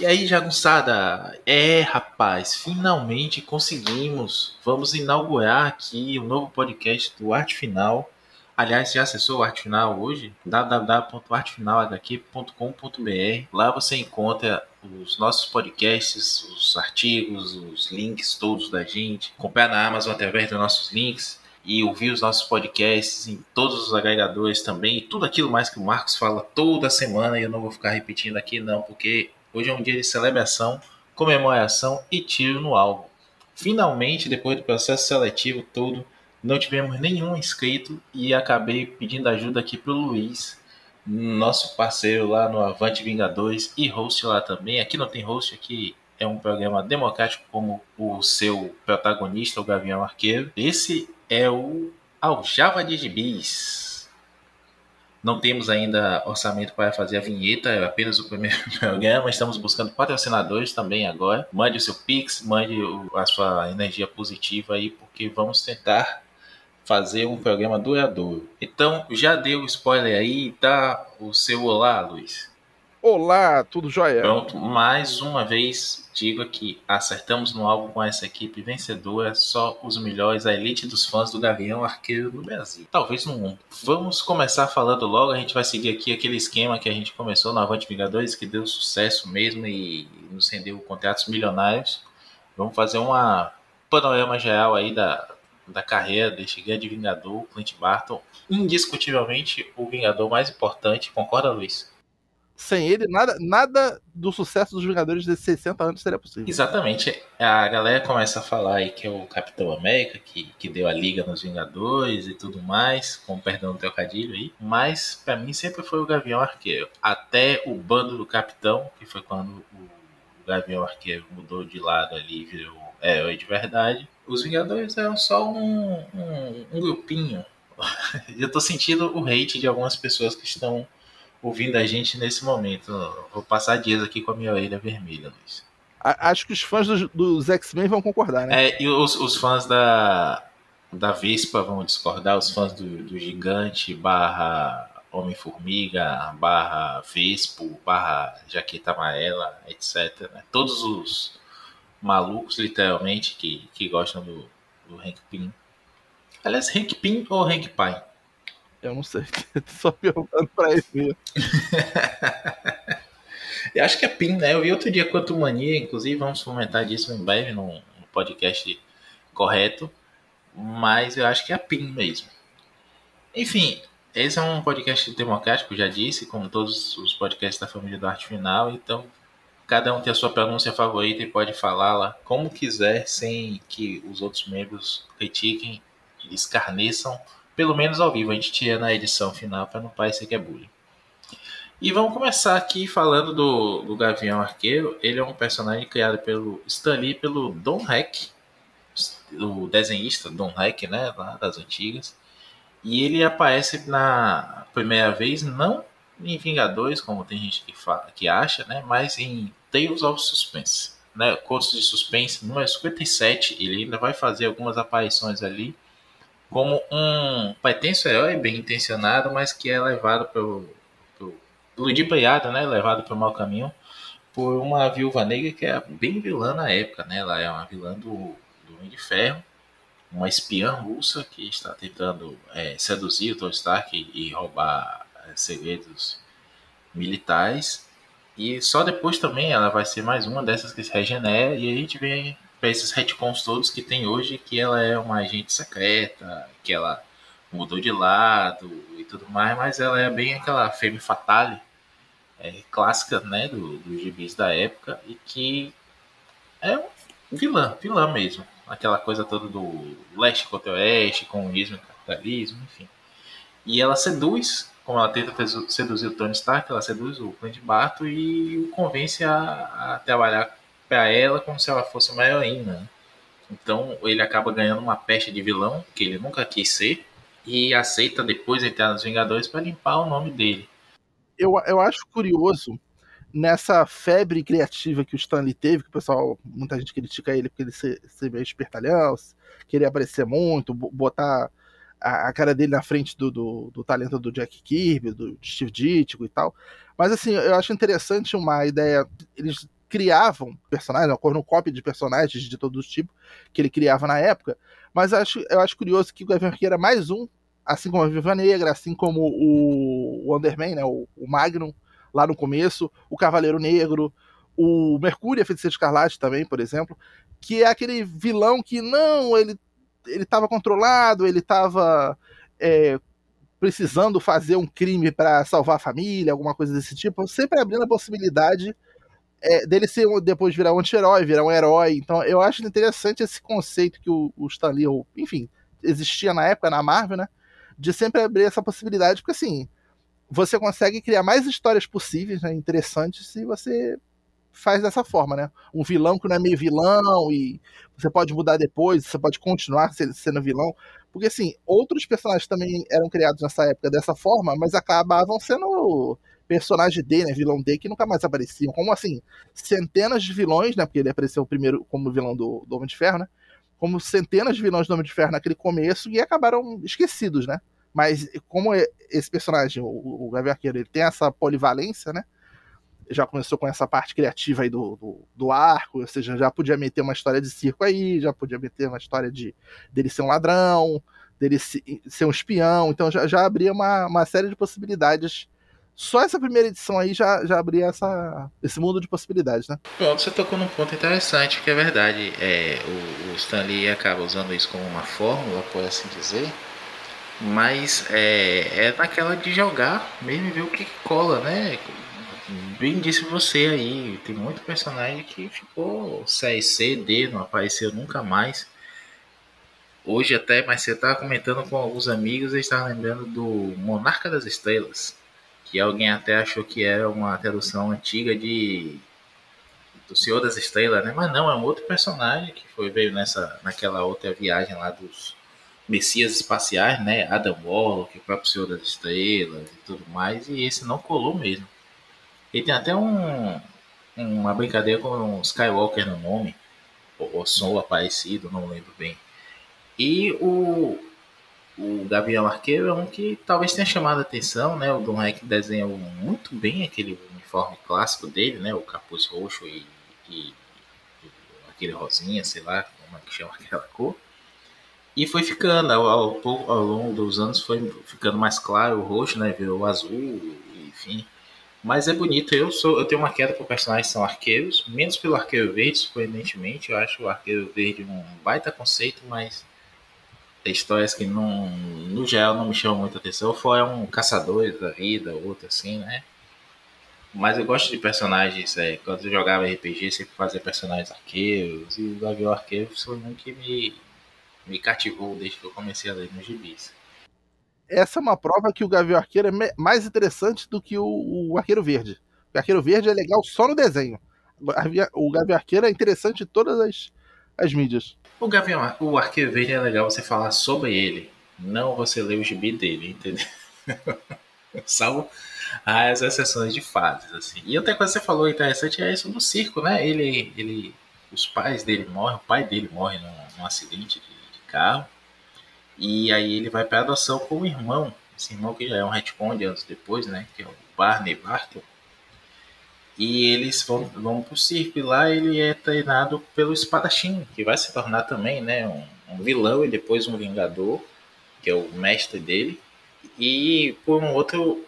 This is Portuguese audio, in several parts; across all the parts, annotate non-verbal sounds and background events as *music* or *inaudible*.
E aí, jagunçada? É, rapaz, finalmente conseguimos. Vamos inaugurar aqui o novo podcast do Arte Final. Aliás, já acessou o Arte Final hoje? www.artefinalhq.com.br. Lá você encontra os nossos podcasts, os artigos, os links todos da gente. Comprar na Amazon através dos nossos links e ouvir os nossos podcasts em todos os agregadores também. E tudo aquilo mais que o Marcos fala toda semana. E eu não vou ficar repetindo aqui, não, porque Hoje é um dia de celebração, comemoração e tiro no alvo. Finalmente, depois do processo seletivo todo, não tivemos nenhum inscrito e acabei pedindo ajuda aqui para o Luiz, nosso parceiro lá no Avante Vingadores e host lá também. Aqui não tem host, aqui é um programa democrático como o seu protagonista, o Gavião Arqueiro. Esse é o Aljava de Gibis. Não temos ainda orçamento para fazer a vinheta, é apenas o primeiro *laughs* programa. Estamos buscando patrocinadores também agora. Mande o seu Pix, mande a sua energia positiva aí, porque vamos tentar fazer um programa duradouro. Então, já deu spoiler aí, tá o seu olá, Luiz. Olá, tudo jóia? Pronto, mais uma vez digo que acertamos no alvo com essa equipe vencedora, só os melhores, a elite dos fãs do Gavião Arqueiro do Brasil. Talvez no mundo. Vamos começar falando logo, a gente vai seguir aqui aquele esquema que a gente começou no Avante Vingadores, que deu sucesso mesmo e nos rendeu contratos milionários. Vamos fazer uma panorama geral aí da, da carreira deste grande Vingador, Clint Barton. Indiscutivelmente o Vingador mais importante, concorda, Luiz? Sem ele, nada, nada do sucesso dos Vingadores de 60 anos seria possível. Exatamente. A galera começa a falar aí que é o Capitão América, que, que deu a liga nos Vingadores e tudo mais, com perdão do trocadilho aí. Mas para mim sempre foi o Gavião Arqueiro. Até o bando do Capitão, que foi quando o Gavião Arqueiro mudou de lado ali e virou herói de verdade. Os Vingadores eram só um, um, um grupinho. *laughs* Eu tô sentindo o hate de algumas pessoas que estão ouvindo a gente nesse momento. Vou passar dias aqui com a minha orelha vermelha, Luiz. Acho que os fãs dos, dos X-Men vão concordar, né? É, e os, os fãs da, da Vespa vão discordar, os fãs do, do Gigante barra Homem-Formiga, barra Vespo, barra Jaqueta Amarela, etc. Né? Todos os malucos, literalmente, que, que gostam do, do Hank Pym. Aliás, Hank Pym ou Hank Pym? Eu não sei. *laughs* Só perguntando pra ele. *laughs* eu acho que é PIN, né? Eu vi outro dia Quanto Mania, inclusive, vamos comentar disso em breve no, podcast correto. Mas eu acho que é PIN mesmo. Enfim, esse é um podcast democrático, já disse, como todos os podcasts da família do Arte Final. Então, cada um tem a sua pronúncia favorita e pode falá-la como quiser, sem que os outros membros critiquem, escarneçam pelo menos ao vivo, a gente tira na edição final para não parecer que é bullying. E vamos começar aqui falando do, do Gavião Arqueiro. Ele é um personagem criado pelo Stan Lee, pelo Don Heck, o desenhista Don Heck, né, lá das antigas. E ele aparece na primeira vez não em Vingadores, como tem gente que, fala, que acha, né, mas em Tales of Suspense. Né, Contos de Suspense, número 57, ele ainda vai fazer algumas aparições ali como um pretenso herói bem intencionado, mas que é levado pelo, pelo ludibriado, né, levado para o mau caminho por uma viúva negra que é bem vilã na época, né, ela é uma vilã do, do Homem de Ferro, uma espiã russa que está tentando é, seduzir o Tony Stark e, e roubar é, segredos militares. E só depois também ela vai ser mais uma dessas que se regenera e a gente vê para esses retcons todos que tem hoje, que ela é uma agente secreta, que ela mudou de lado e tudo mais, mas ela é bem aquela femme fatale é, clássica, né, do, dos gibis da época e que é um vilã, vilã mesmo. Aquela coisa toda do leste contra o oeste, comunismo, capitalismo, enfim. E ela seduz, como ela tenta seduzir o Tony Stark, ela seduz o Clint Barton e o convence a, a trabalhar para ela como se ela fosse uma heroína. Então ele acaba ganhando uma peste de vilão que ele nunca quis ser e aceita depois entrar nos Vingadores para limpar o nome dele. Eu, eu acho curioso nessa febre criativa que o Stanley teve, que o pessoal, muita gente critica ele porque ele ser, ser meio espertalhão, queria aparecer muito, botar a, a, cara dele na frente do, do, do, talento do Jack Kirby, do Steve Ditko e tal. Mas assim, eu acho interessante uma ideia. Eles criavam personagens, uma cornucópia de personagens de todos os tipos que ele criava na época. Mas eu acho, eu acho curioso que o Gavião Arqueiro era mais um, assim como a Viva Negra, assim como o, Underman, né, o, o Magnum, lá no começo, o Cavaleiro Negro, o Mercúrio, a Feiticeira Escarlate também, por exemplo, que é aquele vilão que não, ele ele estava controlado, ele estava é, precisando fazer um crime para salvar a família, alguma coisa desse tipo, sempre abrindo a possibilidade é, dele ser depois virar um anti-herói, virar um herói. Então eu acho interessante esse conceito que o, o Stan Lee, enfim, existia na época na Marvel, né? De sempre abrir essa possibilidade, porque assim, você consegue criar mais histórias possíveis, né, interessantes, se você faz dessa forma, né? Um vilão que não é meio vilão e você pode mudar depois, você pode continuar sendo vilão. Porque, assim, outros personagens também eram criados nessa época dessa forma, mas acabavam sendo personagem D, né? Vilão D, que nunca mais apareciam. Como, assim, centenas de vilões, né? Porque ele apareceu primeiro como vilão do, do Homem de Ferro, né? Como centenas de vilões do Homem de Ferro naquele começo e acabaram esquecidos, né? Mas como esse personagem, o, o Arqueiro, ele tem essa polivalência, né? já começou com essa parte criativa aí do, do, do, arco, ou seja, já podia meter uma história de circo aí, já podia meter uma história de dele ser um ladrão, dele ser um espião, então já, já abria uma, uma série de possibilidades. Só essa primeira edição aí já, já abria essa, esse mundo de possibilidades, né? Pronto, você tocou num ponto interessante, que é verdade. É, o, o Stanley acaba usando isso como uma fórmula, por assim dizer, mas é, é naquela de jogar mesmo e ver o que cola, né? bem disse você aí, tem muito personagem que ficou C, D, não apareceu nunca mais. Hoje até, mas você estava comentando com alguns amigos, eles estavam lembrando do Monarca das Estrelas, que alguém até achou que era uma tradução antiga de do Senhor das Estrelas, né? Mas não, é um outro personagem que foi veio nessa naquela outra viagem lá dos Messias espaciais, né? Adam Warlock, o próprio Senhor das Estrelas e tudo mais, e esse não colou mesmo. Ele tem até um, uma brincadeira com um Skywalker no nome, ou, ou som aparecido, não lembro bem. E o, o Gavião Arqueiro é um que talvez tenha chamado a atenção, né? O Don Heck desenhou muito bem aquele uniforme clássico dele, né? O capuz roxo e, e, e aquele rosinha, sei lá como é que chama *laughs* aquela cor. E foi ficando, ao, ao, ao, longo dos anos foi ficando mais claro o roxo, né? Virou azul, enfim. Mas é bonito. Eu sou, eu tenho uma queda por personagens que são arqueiros, menos pelo arqueiro verde, surpreendentemente. Eu acho o arqueiro verde um baita conceito, mas histórias que não, no geral não me chamam muita atenção. Ou é um caçador da vida, outro assim, né? Mas eu gosto de personagens. É, quando eu jogava RPG, sempre fazia personagens arqueiros. E o Gavião Arqueiro foi um que me, me cativou desde que eu comecei a ler nos gibis essa é uma prova que o Gavião Arqueiro é mais interessante do que o, o Arqueiro Verde. O Arqueiro Verde é legal só no desenho. O Gavião Arqueiro é interessante em todas as, as mídias. O Gavião, o Arqueiro Verde é legal você falar sobre ele, não você ler o gibi dele, entendeu? *laughs* Salvo as exceções de fases, assim. E outra coisa que você falou interessante é isso no circo, né? Ele, ele, os pais dele morrem, o pai dele morre num, num acidente de, de carro. E aí ele vai para adoção com o irmão, esse irmão que já é um retcon de anos depois, né? Que é o Barney Bartle. E eles vão, vão pro circo e lá ele é treinado pelo espadachim, que vai se tornar também, né? Um, um vilão e depois um vingador, que é o mestre dele. E por um outro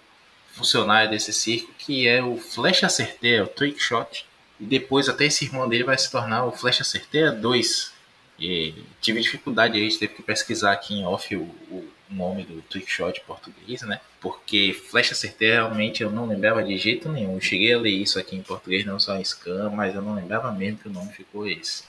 funcionário desse circo, que é o Flecha Certeira, o Trick Shot. E depois até esse irmão dele vai se tornar o Flecha Certeira 2, e tive dificuldade aí, teve que pesquisar aqui em off o, o nome do trickshot em português, né? Porque flecha certeira realmente eu não lembrava de jeito nenhum. Eu cheguei a ler isso aqui em português, não só em scan, mas eu não lembrava mesmo que o nome ficou esse.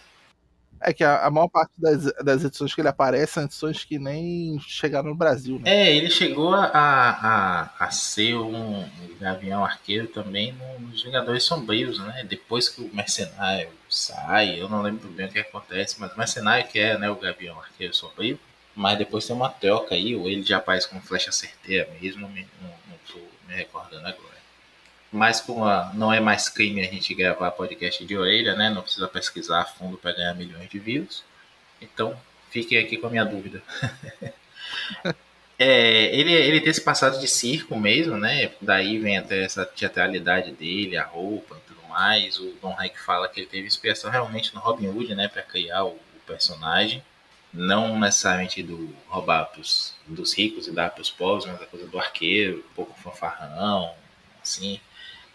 É que a, a, maior parte das, das edições que ele aparece são edições que nem chegaram no Brasil, né? É, ele chegou a, a, a ser um, um Gavião Arqueiro também nos Vingadores Sombrios, né? Depois que o Mercenário sai, eu não lembro bem o que acontece, mas o Mercenário que é né, o Gavião Arqueiro Sombrio, mas depois tem uma troca aí, ou ele já aparece com flecha certeira mesmo, não, não, tô me recordando agora. Mas como não é mais crime a gente gravar podcast de orelha, né? Não precisa pesquisar a fundo para ganhar milhões de views. Então, fiquem aqui com a minha dúvida. *laughs* é, ele, ele tem esse passado de circo mesmo, né? Daí vem até essa teatralidade dele, a roupa e tudo mais. O Don Hayek fala que ele teve inspiração realmente no Robin Hood, né, para criar o, o, personagem. Não necessariamente do roubar pros, dos ricos e dar para os pobres, mas a coisa do arqueiro, um pouco fanfarrão, assim.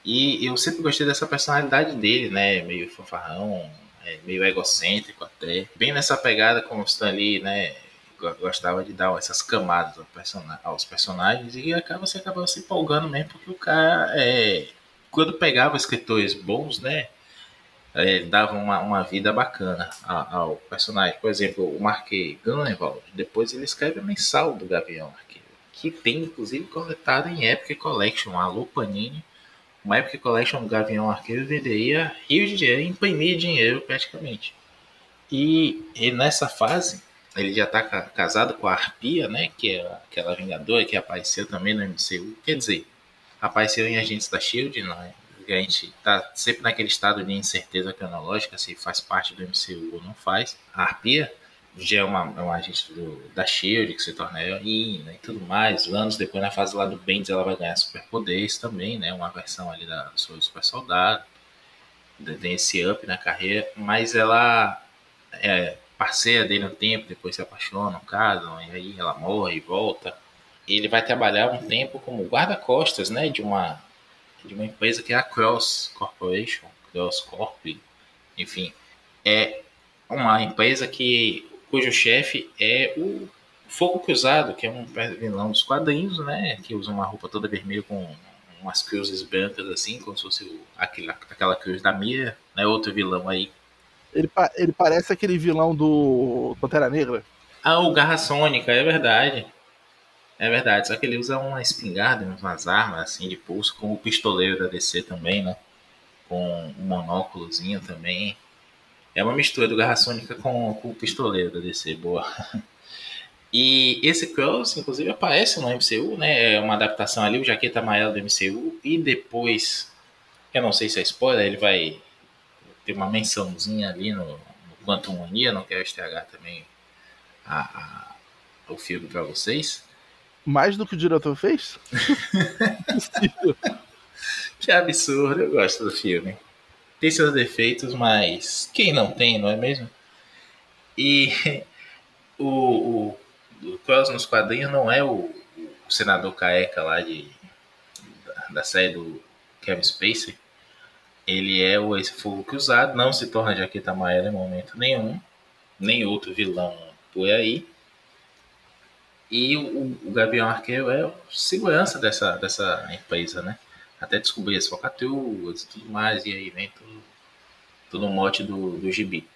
E eu sempre gostei dessa personalidade dele, né, meio fanfarrão, é, meio egocêntrico até. Bem nessa pegada como ali, né, gostava de dar essas camadas aos personagens e acaba você acaba se empolgando mesmo porque o cara é, quando pegava escritores bons né é, dava uma, uma vida bacana ao, personagem. Por exemplo o Marquei Gunneval depois ele escreve a mensal do Gavião Arqueiro que tem inclusive coletado em Epic Collection. A Lupanini uma Epic Collection do Gavião Arqueiro venderia rios de dinheiro imprimir dinheiro praticamente. E, e nessa fase ele já está casado com a Arpia, né? Que é aquela Vingadora que apareceu também no MCU. Quer dizer, apareceu em Agentes da Shield, não é? A gente está sempre naquele estado de incerteza cronológica se faz parte do MCU ou não faz. A Arpia já é uma, é uma agente do, da Shield que se torna heroína e tudo mais. Anos depois, na fase lá do Bendis, ela vai ganhar superpoderes também, né? Uma versão ali da do super soldado. Tem esse up na carreira, mas ela é, parceira dele um tempo, depois se apaixonam, casam, e aí ela morre e volta. Ele vai trabalhar um tempo como guarda-costas, né, de uma de uma empresa que é a Cross Corporation, Cross Corp, enfim, é uma empresa que cujo chefe é o Fogo Cruzado, que é um vilão dos quadrinhos, né, que usa uma roupa toda vermelha com umas cruzes brancas assim, como se fosse aquela, aquela cruz da Mira, né, outro vilão aí ele, ele parece aquele vilão do Pantera Negra. Ah, o Garra Sônica, é verdade. É verdade, só que ele usa uma espingarda, umas armas assim de pulso, como o pistoleiro da DC também, né? Com um monóculozinho também. É uma mistura do Garra Sônica com, com o pistoleiro da DC, boa. *laughs* E esse Cross, inclusive, aparece no MCU, né? É uma adaptação ali, o Jaqueta Amarela do MCU. E depois, eu não sei se é spoiler, ele vai tem uma mençãozinha ali no, no Quantum Mania, não quero estragar também a, a, o filme para vocês. Mais do que o diretor fez? *laughs* que absurdo, eu gosto do filme. Tem seus defeitos, mas quem não tem, não é mesmo? E *laughs* o, o, o Cross nos quadrinhos não é o, o senador caeca lá de, da, da série do Kevin Spacey ele é o esse fogo cruzado, não se torna jaqueta amarela em momento nenhum, nem outro vilão por aí. E o, o Gavião Arqueiro é segurança dessa, dessa empresa, né? Até descobrir as focaturas e tudo mais, e aí vem tudo, tudo no mote do, do gibi.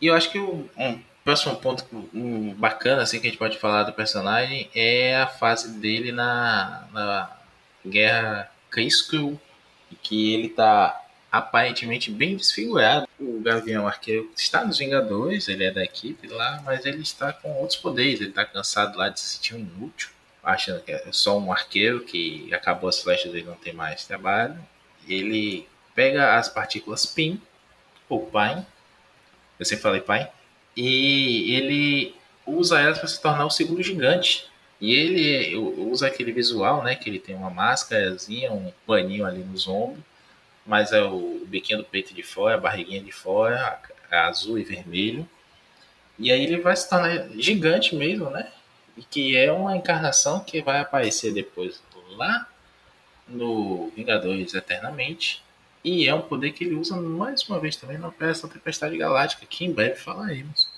E eu acho que o, um próximo ponto um, bacana assim, que a gente pode falar do personagem é a fase dele na, na Guerra Kree que ele tá aparentemente bem desfigurado. O Gavião Arqueiro está nos Vingadores, ele é da equipe lá, mas ele está com outros poderes. Ele está cansado lá de se sentir inútil, achando que é só um arqueiro que acabou as flechas dele não tem mais trabalho. Ele pega as partículas PIN, ou PIN, eu sempre falei PIN, e ele usa elas para se tornar o segundo gigante. E ele usa aquele visual, né? Que ele tem uma máscarazinha, um paninho ali nos ombros, mas é o biquinho do peito de fora, a barriguinha de fora, azul e vermelho. E aí ele vai se tornar gigante mesmo, né? E que é uma encarnação que vai aparecer depois lá no Vingadores Eternamente. E é um poder que ele usa mais uma vez também na Operação Tempestade Galáctica, que em breve falaremos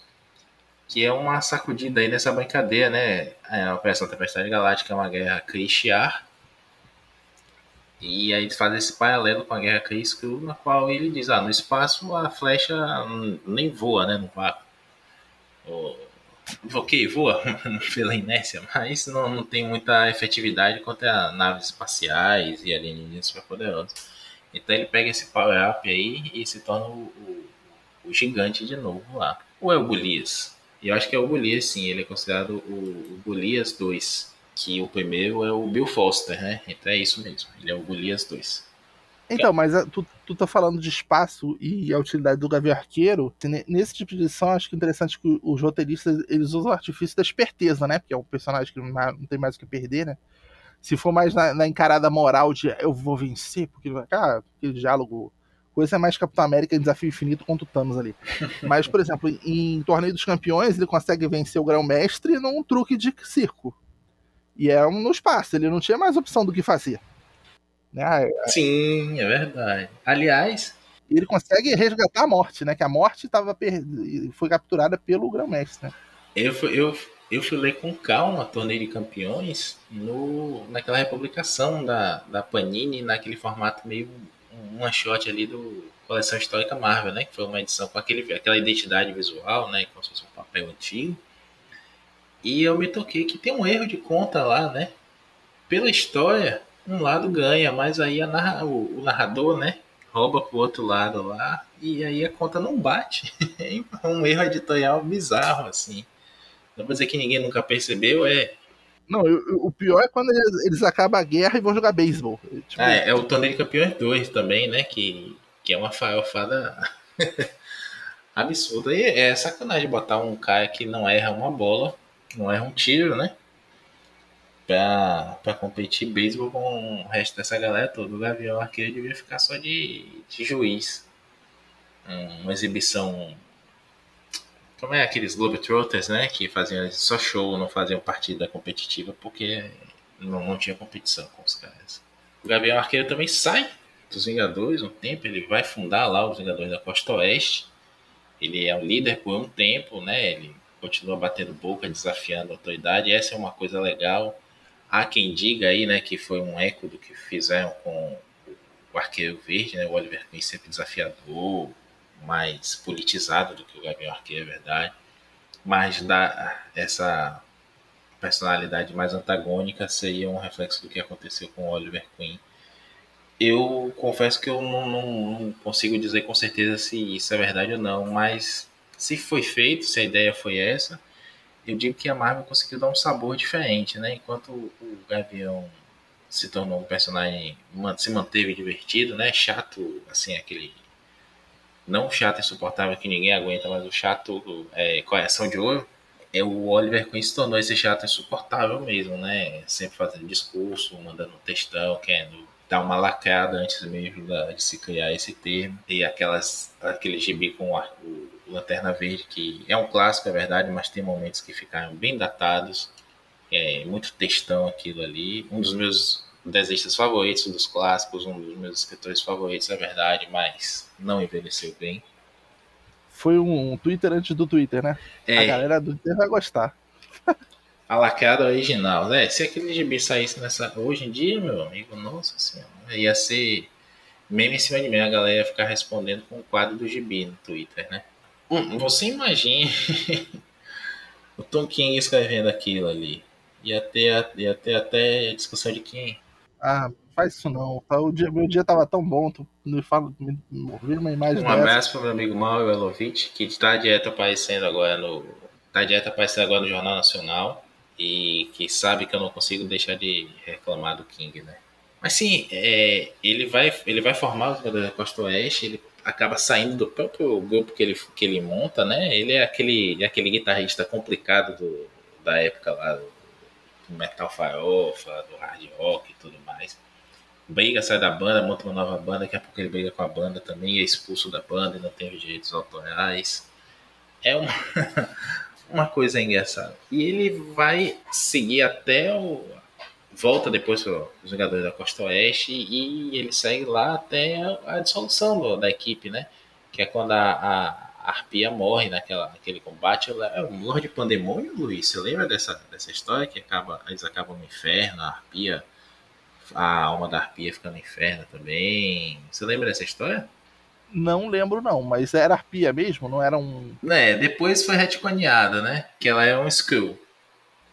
que é uma sacudida aí nessa brincadeira, né? É, a Operação Tempestade Galáctica é uma guerra Kree-Shi'ar. E aí eles fazem esse paralelo com a guerra Kree-Skrull, na qual ele diz, ah, no espaço a flecha nem voa, né, no vácuo. Ok, voa *laughs* pela inércia, mas não, não tem muita efetividade contra naves espaciais e alienígenas superpoderosos. Então ele pega esse power-up aí e se torna o, o, o, gigante de novo lá. Ou é o Golias? Eu acho que é o Golias, sim. Ele é considerado o, o Golias 2. Que o primeiro é o Bill Foster, né? Então é isso mesmo. Ele é o Golias 2. Então, mas ah, tu, tu tá falando de espaço e a utilidade do Gavião Arqueiro. Nesse tipo de edição, acho que é interessante que os roteiristas eles usam o artifício da esperteza, né? Porque é um personagem que não tem mais o que perder, né? Se for mais na, na encarada moral de eu vou vencer, porque ah, aquele diálogo coisa é mais Capitão América em Desafio Infinito contra o Thanos ali. *laughs* Mas, por exemplo, em, Torneio dos Campeões, ele consegue vencer o Grão-Mestre num truque de circo. E é um no espaço, ele não tinha mais opção do que fazer. Né? Sim, é verdade. Aliás. Ele consegue resgatar a morte, né? Que a morte tava per... foi capturada pelo Grão-Mestre. Né? Eu, eu, eu fui ler com calma Torneio de Campeões no, naquela republicação da, da Panini, naquele formato meio um shot ali do Coleção Histórica Marvel, né? Que foi uma edição com aquele, aquela identidade visual, né? Como se fosse um papel antigo. E eu me toquei que tem um erro de conta lá, né? Pela história, um lado ganha, mas aí narra, o, narrador, né? Rouba pro outro lado lá. E aí a conta não bate. *laughs* É um erro editorial bizarro, assim. Não vou dizer que ninguém nunca percebeu, é não, o pior é quando eles, eles acabam a guerra e vão jogar beisebol. Tipo... Ah, é, é o Torneio de Campeões 2 também, né? Que, que é uma farofada *laughs* absurda. E é sacanagem botar um cara que não erra uma bola, não erra um tiro, né? Pra, pra competir beisebol com o resto dessa galera toda. O Gavião Arqueiro devia ficar só de, de juiz. Uma exibição como é aqueles Globetrotters, né? Que faziam só show, não faziam partida competitiva porque não, não tinha competição com os caras. O Gabriel Arqueiro também sai dos Vingadores um tempo, ele vai fundar lá os Vingadores da Costa Oeste. Ele é o líder por um tempo, né? Ele continua batendo boca, desafiando a autoridade. Essa é uma coisa legal. Há quem diga aí, né, que foi um eco do que fizeram com o Arqueiro Verde, né? O Oliver Queen sempre desafiador, mais politizado do que o Gabriel Arqueiro, é verdade, mas da, essa personalidade mais antagônica seria um reflexo do que aconteceu com o Oliver Queen. Eu confesso que eu não, não, não consigo dizer com certeza se isso é verdade ou não, mas se foi feito, se a ideia foi essa, eu digo que a Marvel conseguiu dar um sabor diferente, né? Enquanto o Gavião se tornou um personagem, se manteve divertido, né? Chato, assim, aquele não chato insuportável que ninguém aguenta, mas o chato é, coração de ouro, é o Oliver Queen se tornou esse chato insuportável mesmo, né? Sempre fazendo discurso, mandando textão, querendo dar uma lacrada antes mesmo de se criar esse termo. E aquelas, aquele gibi com o Lanterna Verde, que é um clássico, é verdade, mas tem momentos que ficaram bem datados. É muito textão aquilo ali. Um dos meus desenhistas favoritos dos clássicos, um dos meus escritores favoritos, é verdade, mas não envelheceu bem. Foi um Twitter antes do Twitter, né? É. A galera do Twitter vai gostar. A lacrada original, né? Se aquele gibi saísse nessa. Hoje em dia, meu amigo, nossa senhora, ia ser meme em cima de mim, a galera ia ficar respondendo com o quadro do gibi no Twitter, né? Hum, você imagine *laughs* o Tom King escrevendo aquilo ali. Ia ter, ia ter até discussão de quem ah, faz isso não. Tá, o dia, meu dia tava tão bom, tu me fala, me, me uma imagem Um dessa. abraço pro meu amigo Mauro Elovitch, que está direto aparecendo agora no. Tá direto aparecendo agora no Jornal Nacional. E que sabe que eu não consigo deixar de reclamar do King, né? Mas sim, é, ele, vai, ele vai formar o jogador da Costa Oeste, ele acaba saindo do próprio grupo que ele, que ele monta, né? Ele é aquele, é aquele guitarrista complicado do, da época lá, do, do metal farofa, do hard rock e tudo mais. Briga, sai da banda, monta uma nova banda, daqui a pouco ele briga com a banda também, é expulso da banda e não tem os direitos autorais. É uma, *laughs* uma coisa engraçada. E ele vai seguir até o. Volta depois para os jogadores da Costa Oeste e ele segue lá até a, a dissolução do, da equipe, né? Que é quando a, a a Arpia morre naquela, naquele combate. É um Lorde Pandemônio, Luiz. Você lembra dessa, dessa história? Que acaba, eles acabam no inferno, a Arpia, a alma da Arpia fica no inferno também. Você lembra dessa história? Não lembro, não, mas era Arpia mesmo? Não era um. É, depois foi retconeada, né? Que ela é um Skrull.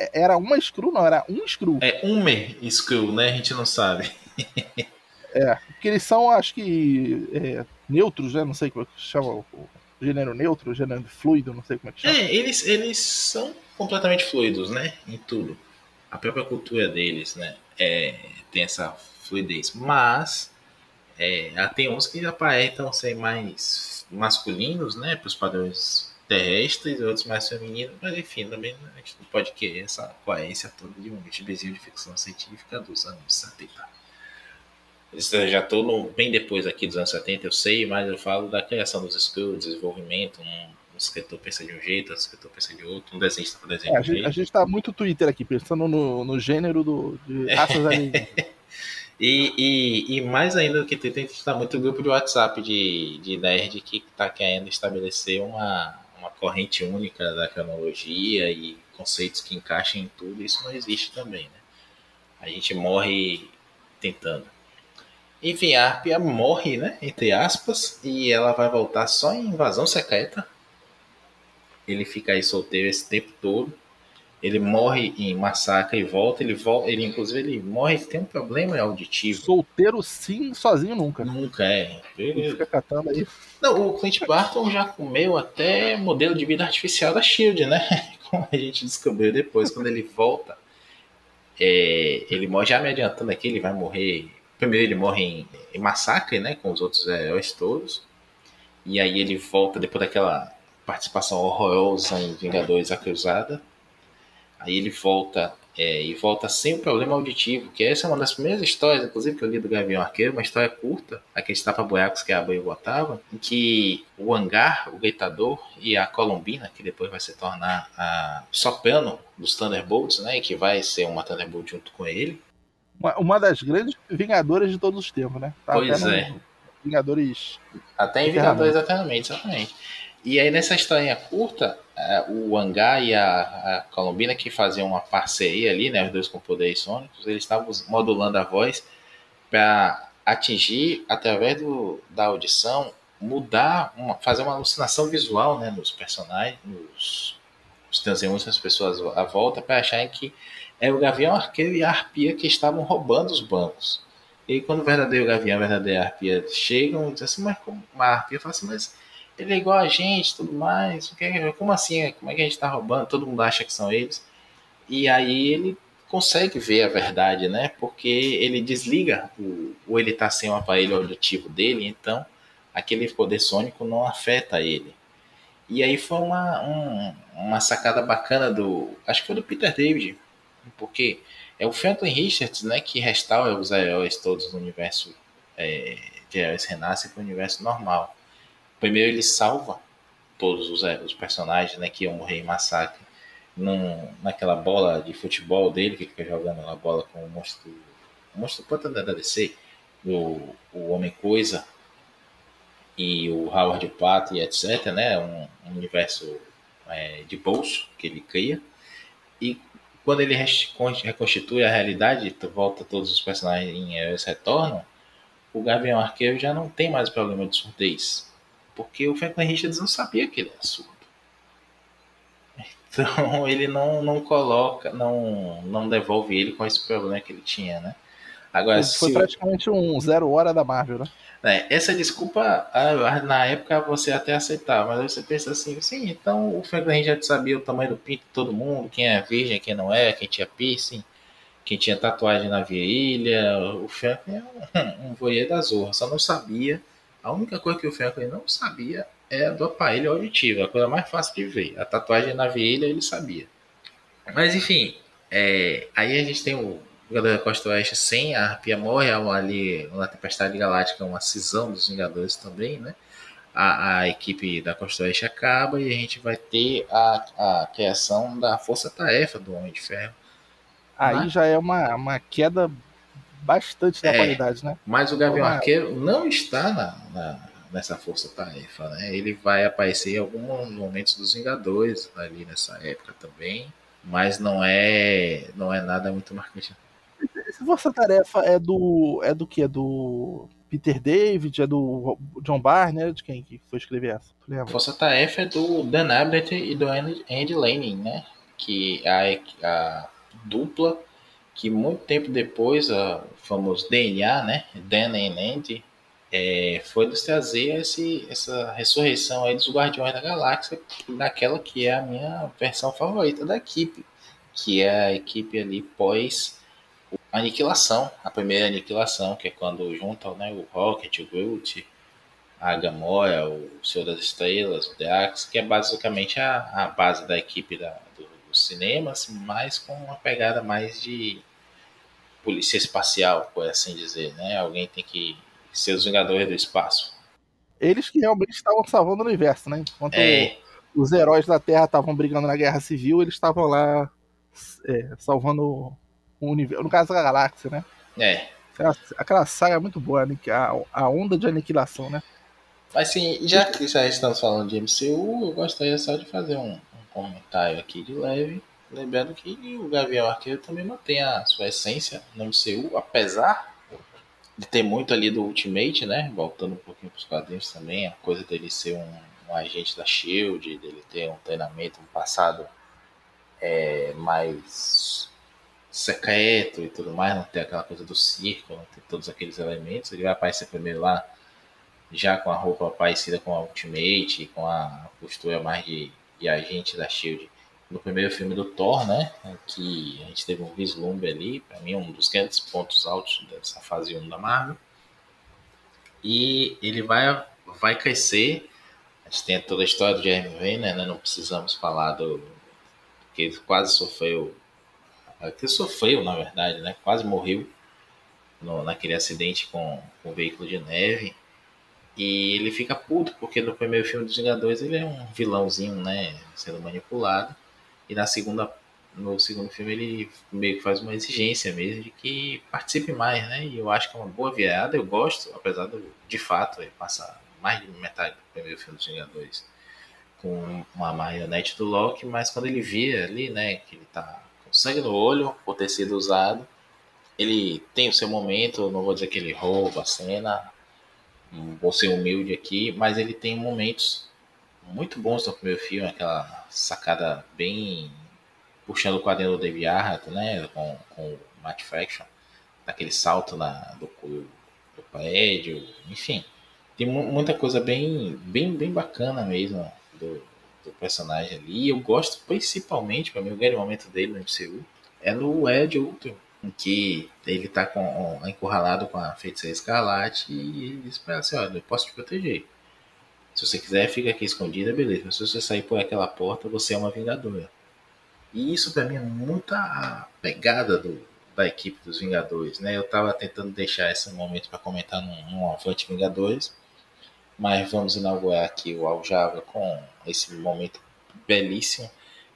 É, era uma Skrull, não, era um Skrull. É Umer Skrull, né? A gente não sabe. *laughs* é, porque eles são, acho que, é, neutros, né? Não sei como é que chama gênero neutro, gênero fluido, não sei como é que chama. É, eles, eles são completamente fluidos, né? Em tudo. A própria cultura deles, né? É, tem essa fluidez. Mas é, tem uns que aparentam ser mais masculinos, né? Para os padrões terrestres e outros mais femininos, mas enfim, também a gente não pode querer essa coerência toda de um gibizinho de ficção científica dos anos 70. Eu já estou bem depois aqui dos anos 70, eu sei, mas eu falo da criação dos escudos, desenvolvimento, um, um escritor pensa de um jeito, outro escritor pensa de outro, um desenhista para desenhar é, de um jeito. A gente está muito Twitter aqui, pensando no, no gênero do, de *laughs* raças alienígenas. E, e, e, mais ainda do que Twitter, a gente está muito grupo de WhatsApp de, de nerd que está querendo estabelecer uma, uma corrente única da cronologia e conceitos que encaixem em tudo. Isso não existe também, né? A gente morre tentando. Enfim, a Arpia morre, né? Entre aspas, e ela vai voltar só em invasão secreta. Ele fica aí solteiro esse tempo todo ele morre em massacre e volta, ele volta, ele inclusive ele morre, tem um problema auditivo. Solteiro sim, sozinho nunca. Nunca é. Ele fica catando aí. Não, o Clint Barton já comeu até modelo de vida artificial da Shield, né? *laughs* Como a gente descobriu depois, quando ele volta. É, ele morre, já me adiantando aqui, ele vai morrer. Primeiro ele morre em, em massacre, né? Com os outros heróis todos. E aí ele volta depois daquela participação horrorosa em Vingadores a Cruzada Aí ele volta é, e volta sem o problema auditivo, que essa é uma das primeiras histórias, inclusive, que eu li do Gavião Arqueiro, uma história curta, aqueles tapa-buracos que a Abreu botava, em que o hangar, o gritador e a Colombina, que depois vai se tornar a soprano dos Thunderbolts, né, e que vai ser uma Thunderbolt junto com ele. Uma, uma das grandes vingadoras de todos os tempos, né? Tá pois é. Vingadores. Até em Vingadores Eternamente, exatamente. E aí nessa historinha curta, o Hangar e a, a, Colombina, que faziam uma parceria ali, né, os dois com poderes sônicos, eles estavam modulando a voz para atingir, através do, da audição, mudar, uma, fazer uma alucinação visual né, nos personagens, nos, nos transeuntes, as pessoas à volta, para acharem que é o Gavião Arqueiro e a Arpia que estavam roubando os bancos. E quando o verdadeiro Gavião e a verdadeira Arpia chegam, dizem assim, mas como a Arpia fala assim, mas ele é igual a gente, tudo mais. Como assim? Como é que a gente está roubando? Todo mundo acha que são eles. E aí ele consegue ver a verdade, né? Porque ele desliga o, ou ele está sem o aparelho auditivo dele, então aquele poder sônico não afeta ele. E aí foi uma, um, uma sacada bacana do. Acho que foi do Peter David, porque é o Franklin Richards né, que restaura os heróis todos no universo é, de heróis renasce para o universo normal. Primeiro ele salva todos os, é, os personagens né, que iam morrer em massacre num, naquela bola de futebol dele, que fica jogando a bola com o monstro. O monstro pode da DC, o, o Homem Coisa e o Howard Pato e etc. Né, um, um universo é, de bolso que ele cria. E quando ele reconstitui a realidade, volta todos os personagens em eles retornam, o Gavião Arqueiro já não tem mais problema de surdez porque o Franklin Richards não sabia que ele era surdo. Então *laughs* ele não, não coloca, não, não devolve ele com esse problema que ele tinha, né? Agora, Foi praticamente um zero hora da Marvel, né? É, essa desculpa, na época você até aceitava, mas você pensa assim, sim, então o Franklin Richards sabia o tamanho do pinto de todo mundo, quem é virgem, quem não é, quem tinha piercing, quem tinha tatuagem na virilha, o Franklin é um, *laughs* um voyeur da zorra, só não sabia a única coisa que o Franklin não sabia é do aparelho auditivo, a coisa mais fácil de ver. A tatuagem na virilha ele sabia. Mas enfim, é, aí a gente tem o Vingador da Costa Oeste sem a Arpia morre, ali na Tempestade Galáctica, uma cisão dos Vingadores também, né? A, a, equipe da Costa Oeste acaba e a gente vai ter a, a criação da força-tarefa do Homem de Ferro. Aí já é uma, uma queda bastante da é, qualidade, né? Mas o Gavião Uma... Arqueiro não está na, na, nessa força-tarefa, né? Ele vai aparecer em alguns momentos dos Vingadores ali nessa época também, mas não é não é nada muito marcante. Essa força-tarefa é do é do que é do Peter David, é do John Barner, de quem que foi escrever essa? Força-tarefa é do Dan Abnett e do Andy Lanning, né? Que a, a dupla que muito tempo depois, o famoso DNA, né, Dan and é, foi nos trazer esse, essa ressurreição aí dos Guardiões da Galáxia, naquela que é a minha versão favorita da equipe, que é a equipe ali pós aniquilação, a primeira aniquilação, que é quando juntam né, o Rocket, o Groot, a Gamora, o Senhor das Estrelas, o Axe, que é basicamente a, a base da equipe da, do, do cinema, assim, mas com uma pegada mais de polícia espacial, por assim dizer, né? Alguém tem que ser os Vingadores do Espaço. Eles que realmente estavam salvando o universo, né? Enquanto é. os heróis da Terra estavam brigando na Guerra Civil, eles estavam lá é, salvando o universo, no caso da galáxia, né? É. Aquela, aquela saga é muito boa, né? a, a onda de aniquilação, né? Mas sim, já que já estamos falando de MCU, eu gostaria só de fazer um, um comentário aqui de leve. Lembrando que o Gavião Arqueiro também mantém a sua essência no MCU, apesar de ter muito ali do Ultimate, né? Voltando um pouquinho para os quadrinhos também, a coisa dele ser um, um, agente da Shield, dele ter um treinamento, um passado é, mais secreto e tudo mais, não ter aquela coisa do circo, não ter todos aqueles elementos. Ele vai aparecer primeiro lá já com a roupa parecida com a Ultimate, com a postura mais de, de agente da Shield no primeiro filme do Thor, né? Que a gente teve um vislumbre ali, para mim um dos grandes pontos altos dessa fase 1 da Marvel. E ele vai, vai crescer. A gente tem toda a história do Jeremy Renner, né? Não precisamos falar do que ele quase sofreu, que sofreu na verdade, né? Quase morreu no, naquele acidente com, com o veículo de neve. E ele fica puto porque no primeiro filme dos Vingadores ele é um vilãozinho, né? Sendo manipulado. E na segunda, no segundo filme ele meio que faz uma exigência mesmo de que participe mais, né? E eu acho que é uma boa virada, eu gosto, apesar de, de fato ele passar mais de metade do primeiro filme dos Vingadores com uma marionete do Loki, mas quando ele vira ali, né, que ele tá com sangue no olho por ter sido usado, ele tem o seu momento, não vou dizer que ele rouba a cena, vou ser humilde aqui, mas ele tem momentos muito bons no primeiro filme, aquela sacada bem puxando o quadrinho do David Arhat, né, com, com o Matt Fraction, daquele salto na, do, do prédio, enfim, tem muita coisa bem, bem, bem bacana mesmo do, do personagem ali. E eu gosto principalmente, para mim, o grande momento dele no MCU é no Ed Ultron, em que ele tá com, encurralado com a feiticeira escarlate e ele diz pra ela assim, olha, eu posso te proteger. Se você quiser, fica aqui escondida, beleza. Mas se você sair por aquela porta, você é uma vingadora. E isso para mim é muita pegada do, da equipe dos Vingadores, né? Eu tava tentando deixar esse momento para comentar num, num Avante Vingadores, mas vamos inaugurar aqui o Aljava com esse momento belíssimo,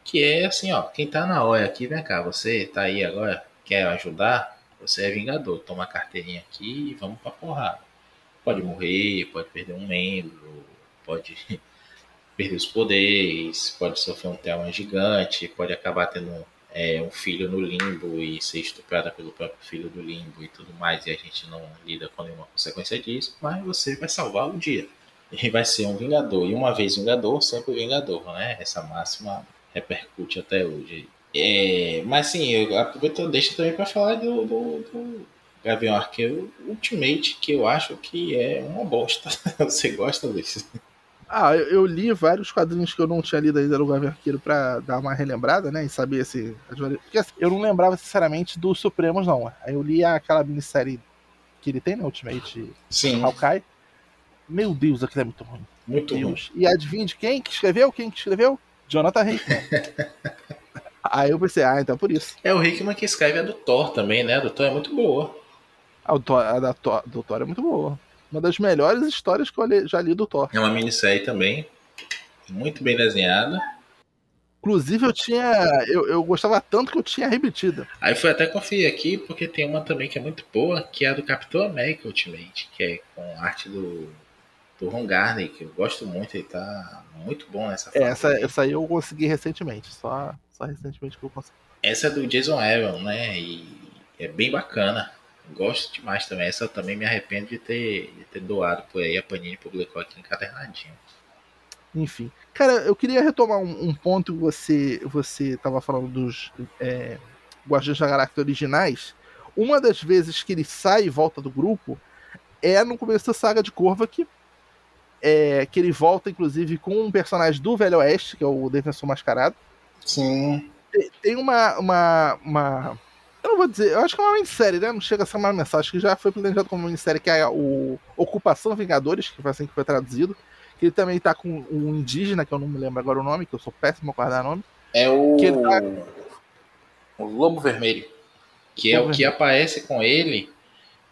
que é assim, ó, quem tá na hora aqui, vem cá, você tá aí agora, quer ajudar? Você é Vingador, toma a carteirinha aqui e vamos pra porrada. Pode morrer, pode perder um membro, pode *laughs* perder os poderes, pode sofrer um trauma gigante, pode acabar tendo é, um filho no limbo e ser estuprada pelo próprio filho do limbo e tudo mais, e a gente não lida com nenhuma consequência disso, mas você vai salvar o dia. *laughs* E vai ser um vingador. E uma vez vingador, sempre vingador, né? Essa máxima repercute até hoje. É, mas sim, eu aproveito deixa também para falar do, do, do Gavião Arqueiro Ultimate, que eu acho que é uma bosta. *laughs* Você gosta disso? Ah, eu, li vários quadrinhos que eu não tinha lido ainda no Gavião Arqueiro pra dar uma relembrada, né? E saber se. Porque assim, eu não lembrava sinceramente dos Supremos, não. Aí eu li aquela minissérie que ele tem, né? Ultimate Sim. Hawkeye. Meu Deus, aquilo é muito ruim. Muito ruim. E adivinha de quem que escreveu? Quem que escreveu? Jonathan Hickman. *laughs* Aí eu pensei, ah, então é por isso. É o Hickman que escreve a do Thor também, né? A do Thor é muito boa. A, Thor, a da Thor, do Thor é muito boa. Uma das melhores histórias que eu já li do Thor. É uma minissérie também. Muito bem desenhada. Inclusive eu tinha. Eu, eu gostava tanto que eu tinha repetido. Aí fui até conferir aqui, porque tem uma também que é muito boa, que é a do Capitão América Ultimate, que é com arte do, do Ron Garney, que eu gosto muito, ele tá muito bom nessa é, essa, essa aí eu consegui recentemente, só, só recentemente que eu consegui. Essa é do Jason Aaron, né? E é bem bacana. Gosto demais também. Essa eu também me arrependo de ter, de ter doado por aí. A Panini publicou aqui encadernadinho. Enfim. Cara, eu queria retomar um, um ponto que você você tava falando dos é, Guardiões da Galáxia originais. Uma das vezes que ele sai e volta do grupo é no começo da saga de Korvac, é, que ele volta, inclusive, com um personagem do Velho Oeste, que é o Defensor Mascarado. Sim. Tem, tem uma, uma, uma, não vou dizer, eu acho que é uma minissérie, né? Não chega a ser uma mensagem, que já foi planejado como uma minissérie, que é o Ocupação Vingadores, que foi assim que foi traduzido. Que ele também tá com um indígena, que eu não me lembro agora o nome, que eu sou péssimo a guardar nome. É o. Tá... O Lobo Vermelho. Que é o que aparece com ele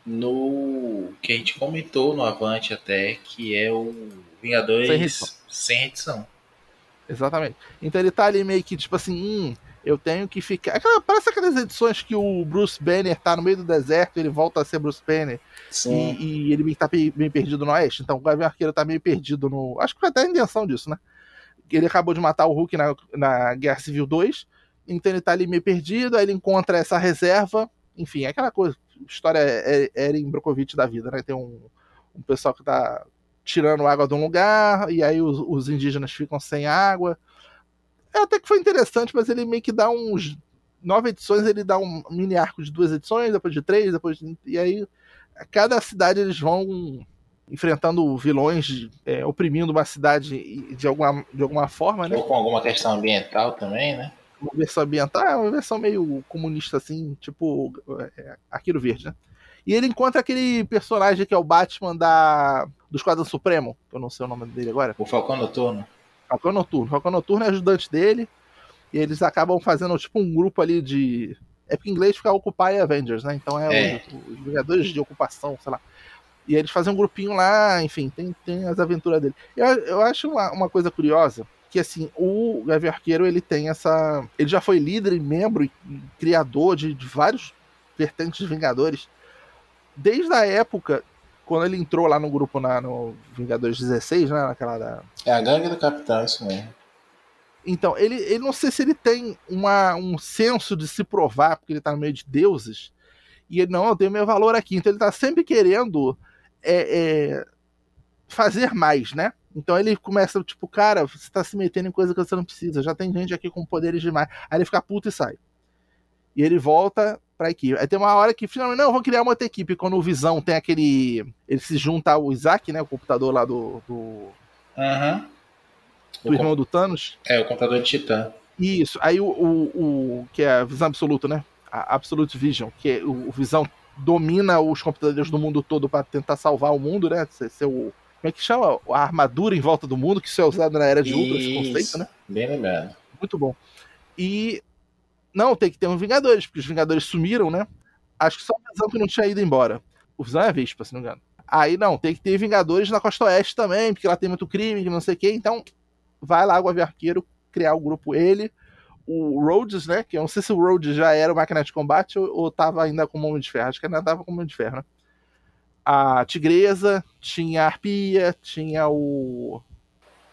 no. que a gente comentou no Avante até, que é o Vingadores sem edição. Sem edição. Exatamente. Então ele tá ali meio que tipo assim, hum, eu tenho que ficar. Aquela, parece aquelas edições que o Bruce Banner tá no meio do deserto, ele volta a ser Bruce Banner. E, e, ele tá bem perdido no Oeste. Então o Gavião Arqueiro tá meio perdido no. Acho que foi até a intenção disso, né? Ele acabou de matar o Hulk na, na Guerra Civil 2. Então ele tá ali meio perdido, aí ele encontra essa reserva. Enfim, é aquela coisa. História Eren Brokovich da vida, né? Tem um, um pessoal que tá tirando água de um lugar, e aí os, os indígenas ficam sem água. É, até que foi interessante, mas ele meio que dá uns. Nove edições, ele dá um mini arco de duas edições, depois de três, depois de, E aí, a cada cidade eles vão enfrentando vilões, é, oprimindo uma cidade de alguma, de alguma forma, né? Ou com alguma questão ambiental também, né? Uma versão ambiental, é uma versão meio comunista, assim, tipo é, Arqueiro Verde, né? E ele encontra aquele personagem que é o Batman da, do Esquadrão Supremo, que eu não sei o nome dele agora. O Falcão Noturno. Falcão Noturno. Falcão Noturno é ajudante dele. E eles acabam fazendo tipo um grupo ali de. É porque em inglês fica Occupy Avengers, né? Então é, é. Os, os Vingadores de ocupação, sei lá. E eles fazem um grupinho lá, enfim, tem, tem as aventuras dele. Eu, eu acho uma, uma coisa curiosa, que assim, o Gavião Arqueiro, ele tem essa... Ele já foi líder e membro e criador de, de vários vertentes de Vingadores. Desde a época quando ele entrou lá no grupo na, no Vingadores 16, né? Naquela da... É a gangue do Capitão, isso mesmo. Então, ele, ele não sei se ele tem uma, um senso de se provar, porque ele tá no meio de deuses. E ele, não, eu tenho meu valor aqui. Então ele tá sempre querendo é, é, fazer mais, né? Então ele começa, tipo, cara, você tá se metendo em coisa que você não precisa. Já tem gente aqui com poderes demais. Aí ele fica puto e sai. E ele volta pra equipe. Aí tem uma hora que finalmente, não, vou criar uma outra equipe. Quando o Visão tem aquele. Ele se junta ao Isaac, né? O computador lá do. do... Uhum. Do o irmão com... do Thanos. É, o computador de Titã. Isso. Aí o, o, o, que é a visão absoluta, né? A Absolute Vision, que é o, o Visão domina os computadores do mundo todo para tentar salvar o mundo, né? O. Como é que chama? A armadura em volta do mundo, que isso é usado na era de Ultra, esse conceito, né? Bem lembrado. Muito bom. E não, tem que ter um Vingadores, porque os Vingadores sumiram, né? Acho que só o Visão que não tinha ido embora. O Visão é Vespa, se não me engano. Aí não, tem que ter Vingadores na Costa Oeste também, porque lá tem muito crime, não sei o quê. Então, vai lá, Água Arqueiro, criar o grupo ele. O Rhodes, né? Que eu não sei se o Rhodes já era o máquina de combate ou, ou tava ainda como Homem de Ferro. Acho que ainda tava como Homem de Ferro, né? A Tigresa, tinha a Arpia, tinha o.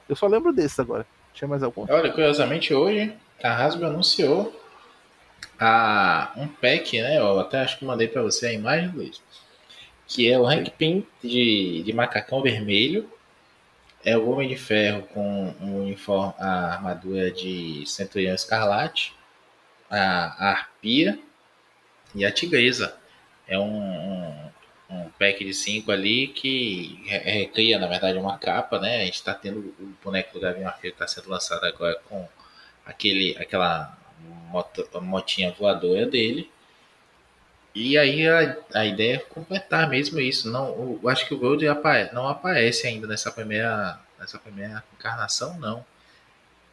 Eu só lembro desse agora. Tinha mais algum? Olha, curiosamente hoje a Hasbro anunciou a, um pack, né? Eu até acho que mandei para você a imagem, Luiz. Que é o Hank Pym de, de macacão vermelho. É o Homem de Ferro com um uniforme, a armadura de Centurião Escarlate. A, a Arpia e a Tigresa. É um, um, um pack de cinco ali que recria, na verdade, uma capa, né? A gente está tendo o boneco do Gavião Arqueiro que está sendo lançado agora com aquele, aquela moto, a motinha voadora dele. E aí a, a ideia é completar mesmo isso. Não, eu acho que o Gold não aparece ainda nessa primeira, nessa primeira encarnação, não.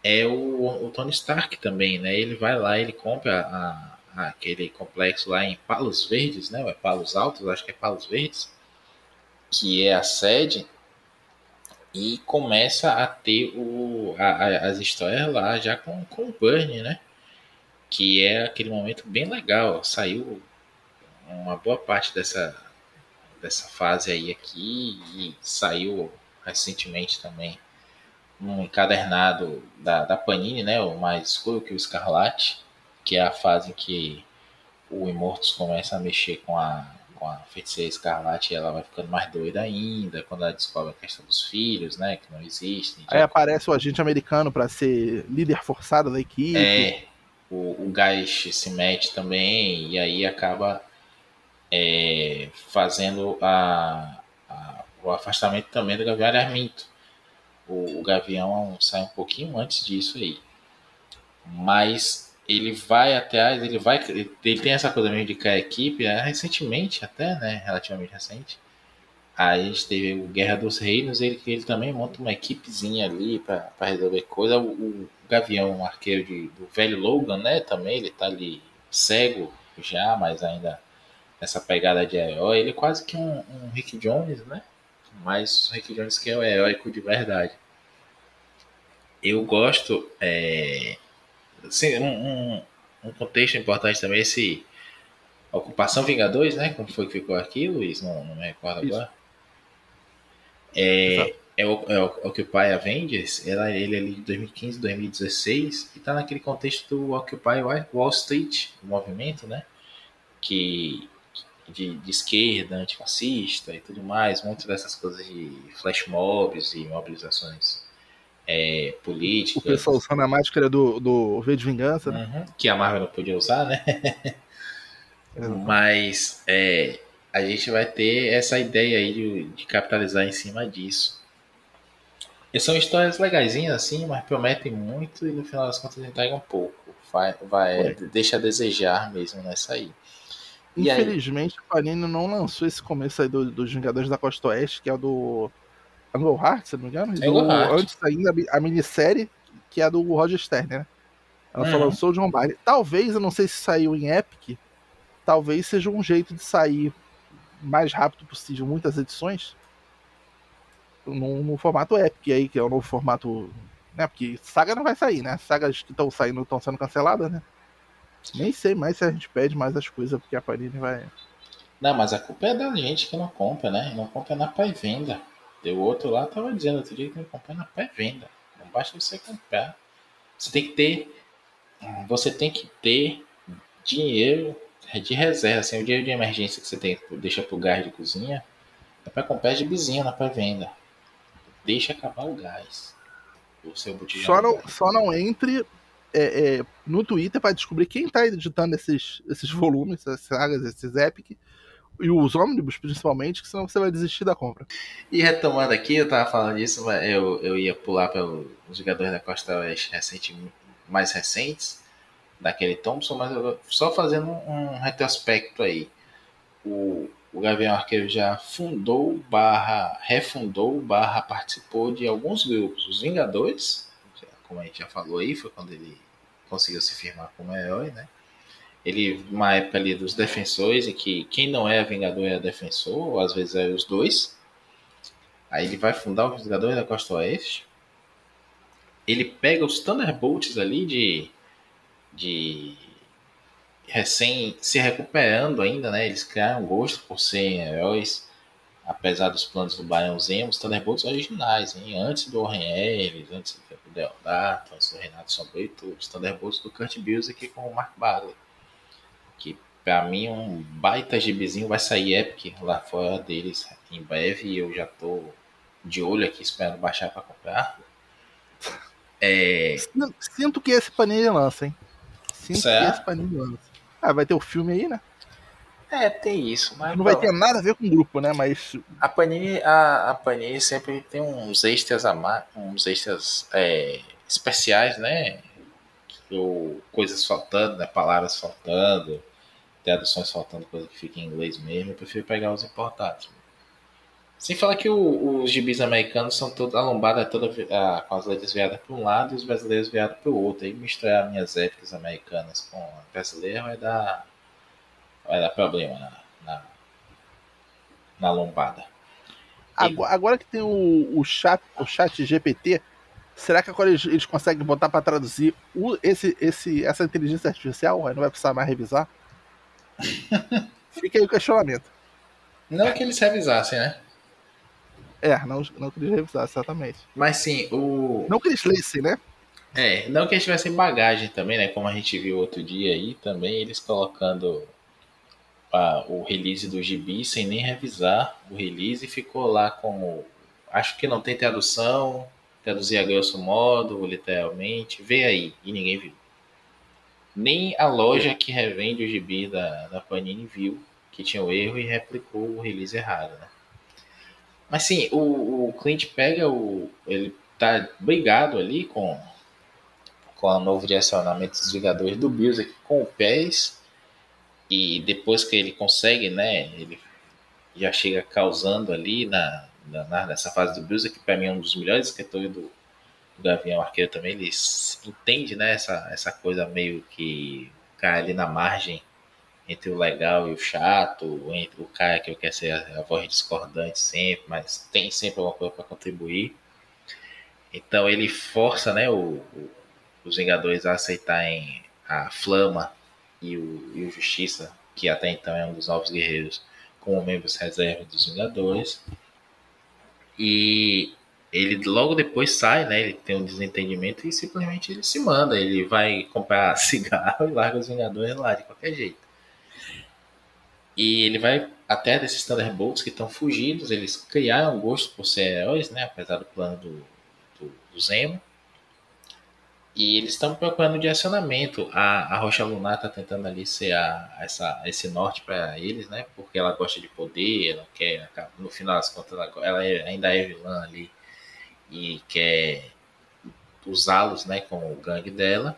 É o, o Tony Stark também, né? Ele vai lá, ele compra a, a, aquele complexo lá em Palos Verdes, né? Ou é Palos Altos, acho que é Palos Verdes, que é a sede, e começa a ter o, a, as histórias lá já com, com o Burn, né? Que é aquele momento bem legal. Saiu uma boa parte dessa, dessa fase aí aqui e saiu recentemente também um encadernado da, da Panini, né, o mais escuro que o Escarlate, que é a fase em que o Imortus começa a mexer com a, com a feiticeira Escarlate e ela vai ficando mais doida ainda quando ela descobre a questão dos filhos, né, que não existem. Aí aparece o agente americano para ser líder forçado da equipe. É, o, o gás se mete também e aí acaba é, fazendo a, a, o afastamento também do Gavião Arminto. O, o Gavião sai um pouquinho antes disso aí. Mas ele vai atrás, ele vai. Ele tem essa coisa mesmo de criar equipe, né? recentemente até, né? Relativamente recente. Aí a gente teve o Guerra dos Reinos, ele, ele também monta uma equipezinha ali para resolver coisa. O, o Gavião, um arqueiro de, do velho Logan, né? Também ele tá ali cego já, mas ainda nessa pegada de herói. Ele é quase que um, um Rick Jones, né? Mas o Rick Jones que é o heróico de verdade. Eu gosto. É, assim, um, um, contexto importante também, esse Ocupação Vingadores, né? Como foi que ficou aqui, Luiz? Não, não me recordo Isso. agora. É, é, o, é o Occupy Avengers, ela, ele é ali de 2015, 2016, e tá naquele contexto do Occupy Wall Street, o movimento, né? Que de, de esquerda, antifascista e tudo mais, muitas dessas coisas de flash mobs e mobilizações é, políticas. O pessoal usando a máscara do, do V de Vingança, né? Uhum, que a Marvel não podia usar, né? *laughs* Mas é, a gente vai ter essa ideia aí de, de capitalizar em cima disso. E são histórias legaisinhas assim, mas prometem muito e no final das contas entregam um pouco. Vai, vai deixa a desejar mesmo nessa aí. E Infelizmente, aí... a Panini não lançou esse começo aí do, dos Vingadores da Costa Oeste, que é o do Angle Heart, se não me engano. Do, antes ainda a minissérie, que é do Roger Stern, né? Ela uhum. só lançou o John Byrne. Talvez, eu não sei se saiu em Epic, talvez seja um jeito de sair mais rápido possível muitas edições no, no formato Epic aí, que é o novo formato. Né? Porque saga não vai sair, né? Sagas que estão saindo estão sendo canceladas, né? Nem sei mais se a gente pede mais as coisas, porque a Panini vai. Não, mas a culpa é da gente que não compra, né? Não compra na pré-venda. O outro lá tava dizendo outro dia que não compra na pré-venda. Não basta você comprar. Você tem que ter. Você tem que ter dinheiro de reserva, assim, o dinheiro de emergência que você tem, deixa pro gás de cozinha, é para comprar de bizinho na pré-venda. Deixa acabar o gás. O seu botijão. Só não, só não entre é, é, no Twitter para descobrir quem está editando esses, esses volumes, essas sagas, esses epic, e os ônibus principalmente, que senão você vai desistir da compra. E retomando aqui, eu tava falando disso, mas eu, eu ia pular pelos jogadores da Costa Oeste recente, mais recentes, daquele Thompson, mas só fazendo um retrospecto aí. O, o Gavião Arqueiro já fundou, barra, refundou, barra, participou de alguns grupos. Os Vingadores, como a gente já falou aí, foi quando ele conseguiu se firmar como herói, né? Ele, uma época ali dos defensores, em que quem não é Vingador é defensor, ou às vezes é os dois. Aí ele vai fundar os Vingadores da Costa Oeste. Ele pega os Thunderbolts ali de, de recém se recuperando ainda, né? Eles criaram gosto por serem heróis, apesar dos planos do Brian Zemo, os Thunderbolts originais, hein? Antes do Ellis, antes do Deodato, antes do Renato Sombrio, os Thunderbolts do Kurt Busiek com o Mark Bagley. Que pra mim um baita gibizinho vai sair Epic lá fora deles em breve e eu já tô de olho aqui esperando baixar para comprar. É... *laughs* Sinto que esse paninho lança, hein? Sinto certo. que esse paninho lança. Ah, vai ter o filme aí, né? É, tem isso, mas. Não vai ter nada a ver com o grupo, né? Mas. A Panini, a, a Panini sempre tem uns extras a mais, uns extras é, especiais, né? Ou coisas faltando, né? Palavras faltando, traduções faltando, coisa que fica em inglês mesmo. Eu prefiro pegar os importados. Sem falar que o, os gibis americanos são todos, a lombada é toda a, com as letras viradas para um lado e os brasileiros virados para o outro. Aí misturar minhas épicas americanas com a brasileira vai dar vai dar problema na, na, na lombada. Agora, agora, que tem o, o, chat, o chat GPT, será que agora eles, eles conseguem botar para traduzir o, esse, esse, essa inteligência artificial? Aí não vai precisar mais revisar? *laughs* Fica aí o questionamento. Não que eles revisassem, né? É, não, não que eles revisassem, exatamente. Mas sim, o. Não que eles lessem, né? É, não que eles tivessem bagagem também, né? Como a gente viu outro dia aí, também eles colocando a, o release do gibi sem nem revisar o release e ficou lá como. Acho que não tem tradução, traduzir a grosso modo, literalmente, vê aí, e ninguém viu. Nem a loja que revende o gibi da, da Panini viu que tinha o erro e replicou o release errado, né? Mas sim, o, o cliente pega o. Ele tá brigado ali com, com o novo direcionamento dos Vingadores do Bills aqui com o pés. E depois que ele consegue, né? Ele já chega causando ali na, na nessa fase do Bills, que para mim é um dos melhores escritores do, do Gavião Arqueiro também. Ele entende, né? Essa, essa coisa meio que cai ali na margem entre o legal e o chato, entre o cara que quer ser a, voz discordante sempre, mas tem sempre alguma coisa para contribuir. Então ele força né, o, o, os Vingadores a aceitarem a Flama e o, e o Justiça, que até então é um dos novos guerreiros, como membros reserva dos Vingadores. E ele logo depois sai, né? Ele tem um desentendimento e simplesmente ele se manda. Ele vai comprar *laughs* cigarro e larga os Vingadores lá de qualquer jeito. E ele vai até desses Thunderbolts que estão fugidos. Eles criaram gosto por ser heróis, né? Apesar do plano do, do, do Zemo. E eles estão procurando direcionamento. A, a Rocha Lunar está tentando ali ser a, essa, esse norte para eles, né? Porque ela gosta de poder, ela quer, no final das contas, ela, ela é, ainda é vilã ali e quer usá-los, né, com o gangue dela.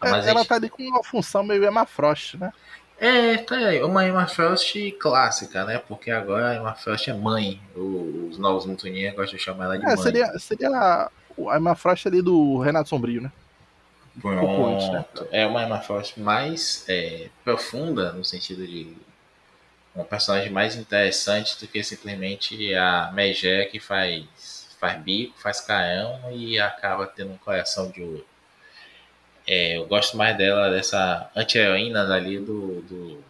É, ela gente... tá ali com uma função meio Emma Frost, né? É, tá aí, uma Emma Frost clássica, né? Porque agora a Emma Frost é mãe. Os novos Mutuninhas gostam de chamar ela de é, mãe. Seria, seria a, Emma Frost ali do Renato Sombrio, né? Pronto. né? É uma Emma Frost mais é, profunda, no sentido de uma personagem mais interessante do que simplesmente a Megé que faz, faz bico, faz carão e acaba tendo um coração de ouro. É, eu gosto mais dela, dessa anti-heroína ali do, do,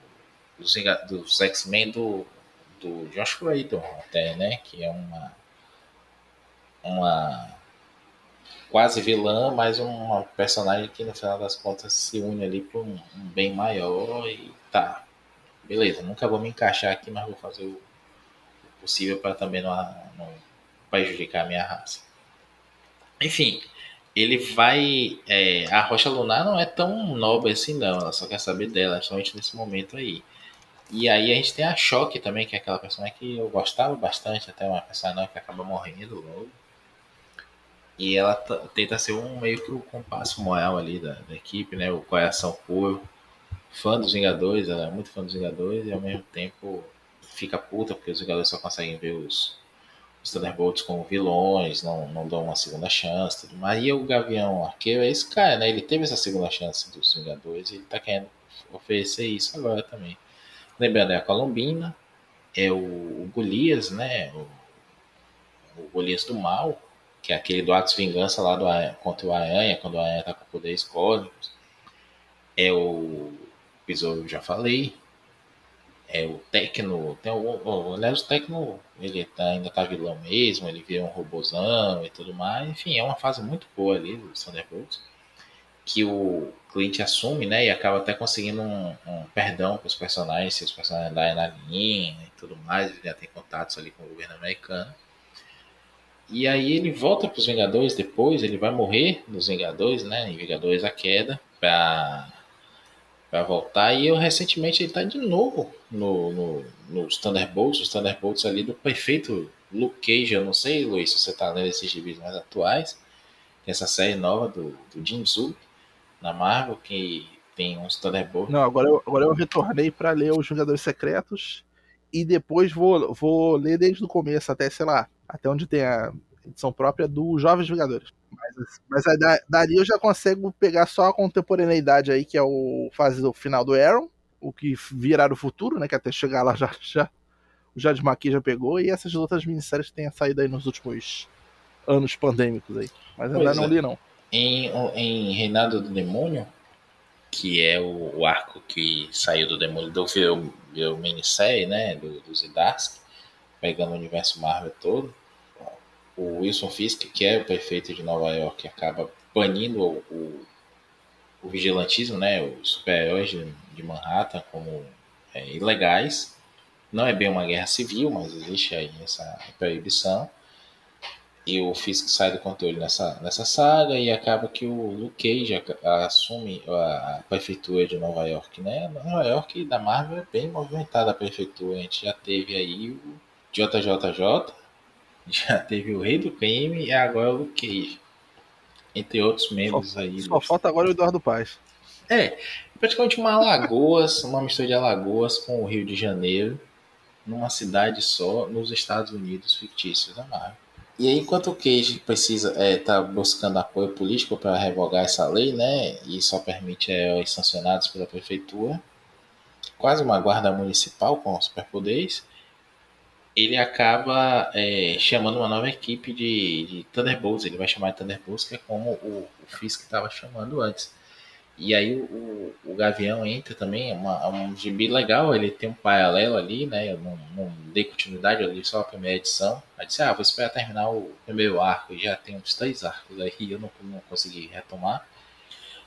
dos, dos X-Men do, do Josh Whedon, até, né? Que é uma, uma quase vilã, mas uma personagem que no final das contas se une ali para um, um, bem maior e tá. Beleza, nunca vou me encaixar aqui, mas vou fazer o possível para também não, não prejudicar a minha raça. Enfim, ele vai. É, a Rocha Lunar não é tão nobre assim, não. Ela só quer saber dela, somente nesse momento aí. E aí a gente tem a Choque também, que é aquela personagem que eu gostava bastante, até uma personagem que acaba morrendo logo. E ela tenta ser um meio que o compasso moral ali da, da, equipe, né? O coração puro. Fã dos Vingadores, ela é muito fã dos Vingadores e ao mesmo tempo fica puta porque os Vingadores só conseguem ver os, os Thunderbolts como vilões, não, não dão uma segunda chance, tudo mais. E o Gavião Arqueiro é esse cara, né? Ele teve essa segunda chance dos Vingadores e ele tá querendo oferecer isso agora também. Lembrando, é a Colombina, é o, o Golias, né? O, o Golias do Mal, que é aquele do Atos Vingança lá do contra o Aranha, quando o Aranha tá com poderes cósmicos. É o Besouro, já falei é, o Tecno, tem o, aliás, o Tecno, ele tá, ainda tá vilão mesmo, ele vira um robozão e tudo mais, enfim, é uma fase muito boa ali do Thunderbolts, que o cliente assume, né, e acaba até conseguindo um, um perdão para os personagens, se os personagens andarem na linha e tudo mais, ele já tem contatos ali com o governo americano. E aí ele volta para os Vingadores depois, ele vai morrer nos Vingadores, né, em Vingadores a Queda, para voltar. E eu recentemente ele tá de novo no, no, nos Thunderbolts, os Thunderbolts ali do perfeito Luke Cage. Eu não sei, Luiz, se você tá lendo esses gibis mais atuais. Essa série nova do, do Jim Zub na Marvel, que tem uns Thunderbolts. Não, agora eu, agora eu retornei para ler os Jogadores Secretos e depois vou, vou ler desde o começo até, sei lá, até onde tem a edição própria do Jovens Vingadores. Mas, mas aí, dali eu já consigo pegar só a contemporaneidade aí, que é o fase do final do Aaron, o que virar o futuro, né? Que até chegar lá *laughs* já, já o Jade Maqui já pegou, e essas outras minisséries que têm saído aí nos últimos anos pandêmicos aí. Mas ainda não é. li, não. Em, em Reinado do Demônio, que é o, o arco que saiu do Demolidor, virou, virou minissérie, né? Do, do Zidarsky, pegando o universo Marvel todo o Wilson Fisk, que é o prefeito de Nova York, acaba banindo o, o, o vigilantismo, né, os super-heróis de, Manhattan como é, ilegais. Não é bem uma guerra civil, mas existe aí essa proibição. E o Fisk sai do controle nessa, nessa saga e acaba que o Luke Cage assume a, a prefeitura de Nova York, né? Nova York da Marvel é bem movimentada a prefeitura. A gente já teve aí o JJJ, já teve o Rei do Crime e agora o Luke Cage. entre outros membros só, aí. Só falta agora o Eduardo Paz. É, praticamente uma Alagoas, uma mistura de Alagoas com o Rio de Janeiro, numa cidade só, nos Estados Unidos fictícios da Marvel. E aí, enquanto o Cage precisa estar é, tá buscando apoio político para revogar essa lei, né, e só permite é, os sancionados pela prefeitura, quase uma guarda municipal com superpoderes, ele acaba é, chamando uma nova equipe de, de, Thunderbolts. Ele vai chamar de Thunderbolts, que é como o, o Fisk estava chamando antes. E aí o, o Gavião entra também, é uma, é um gibi legal, ele tem um paralelo ali, né? Eu não, não dei continuidade, eu li só a primeira edição. Aí disse, ah, vou esperar terminar o primeiro arco, já tem uns três arcos aí, eu não, não consegui retomar.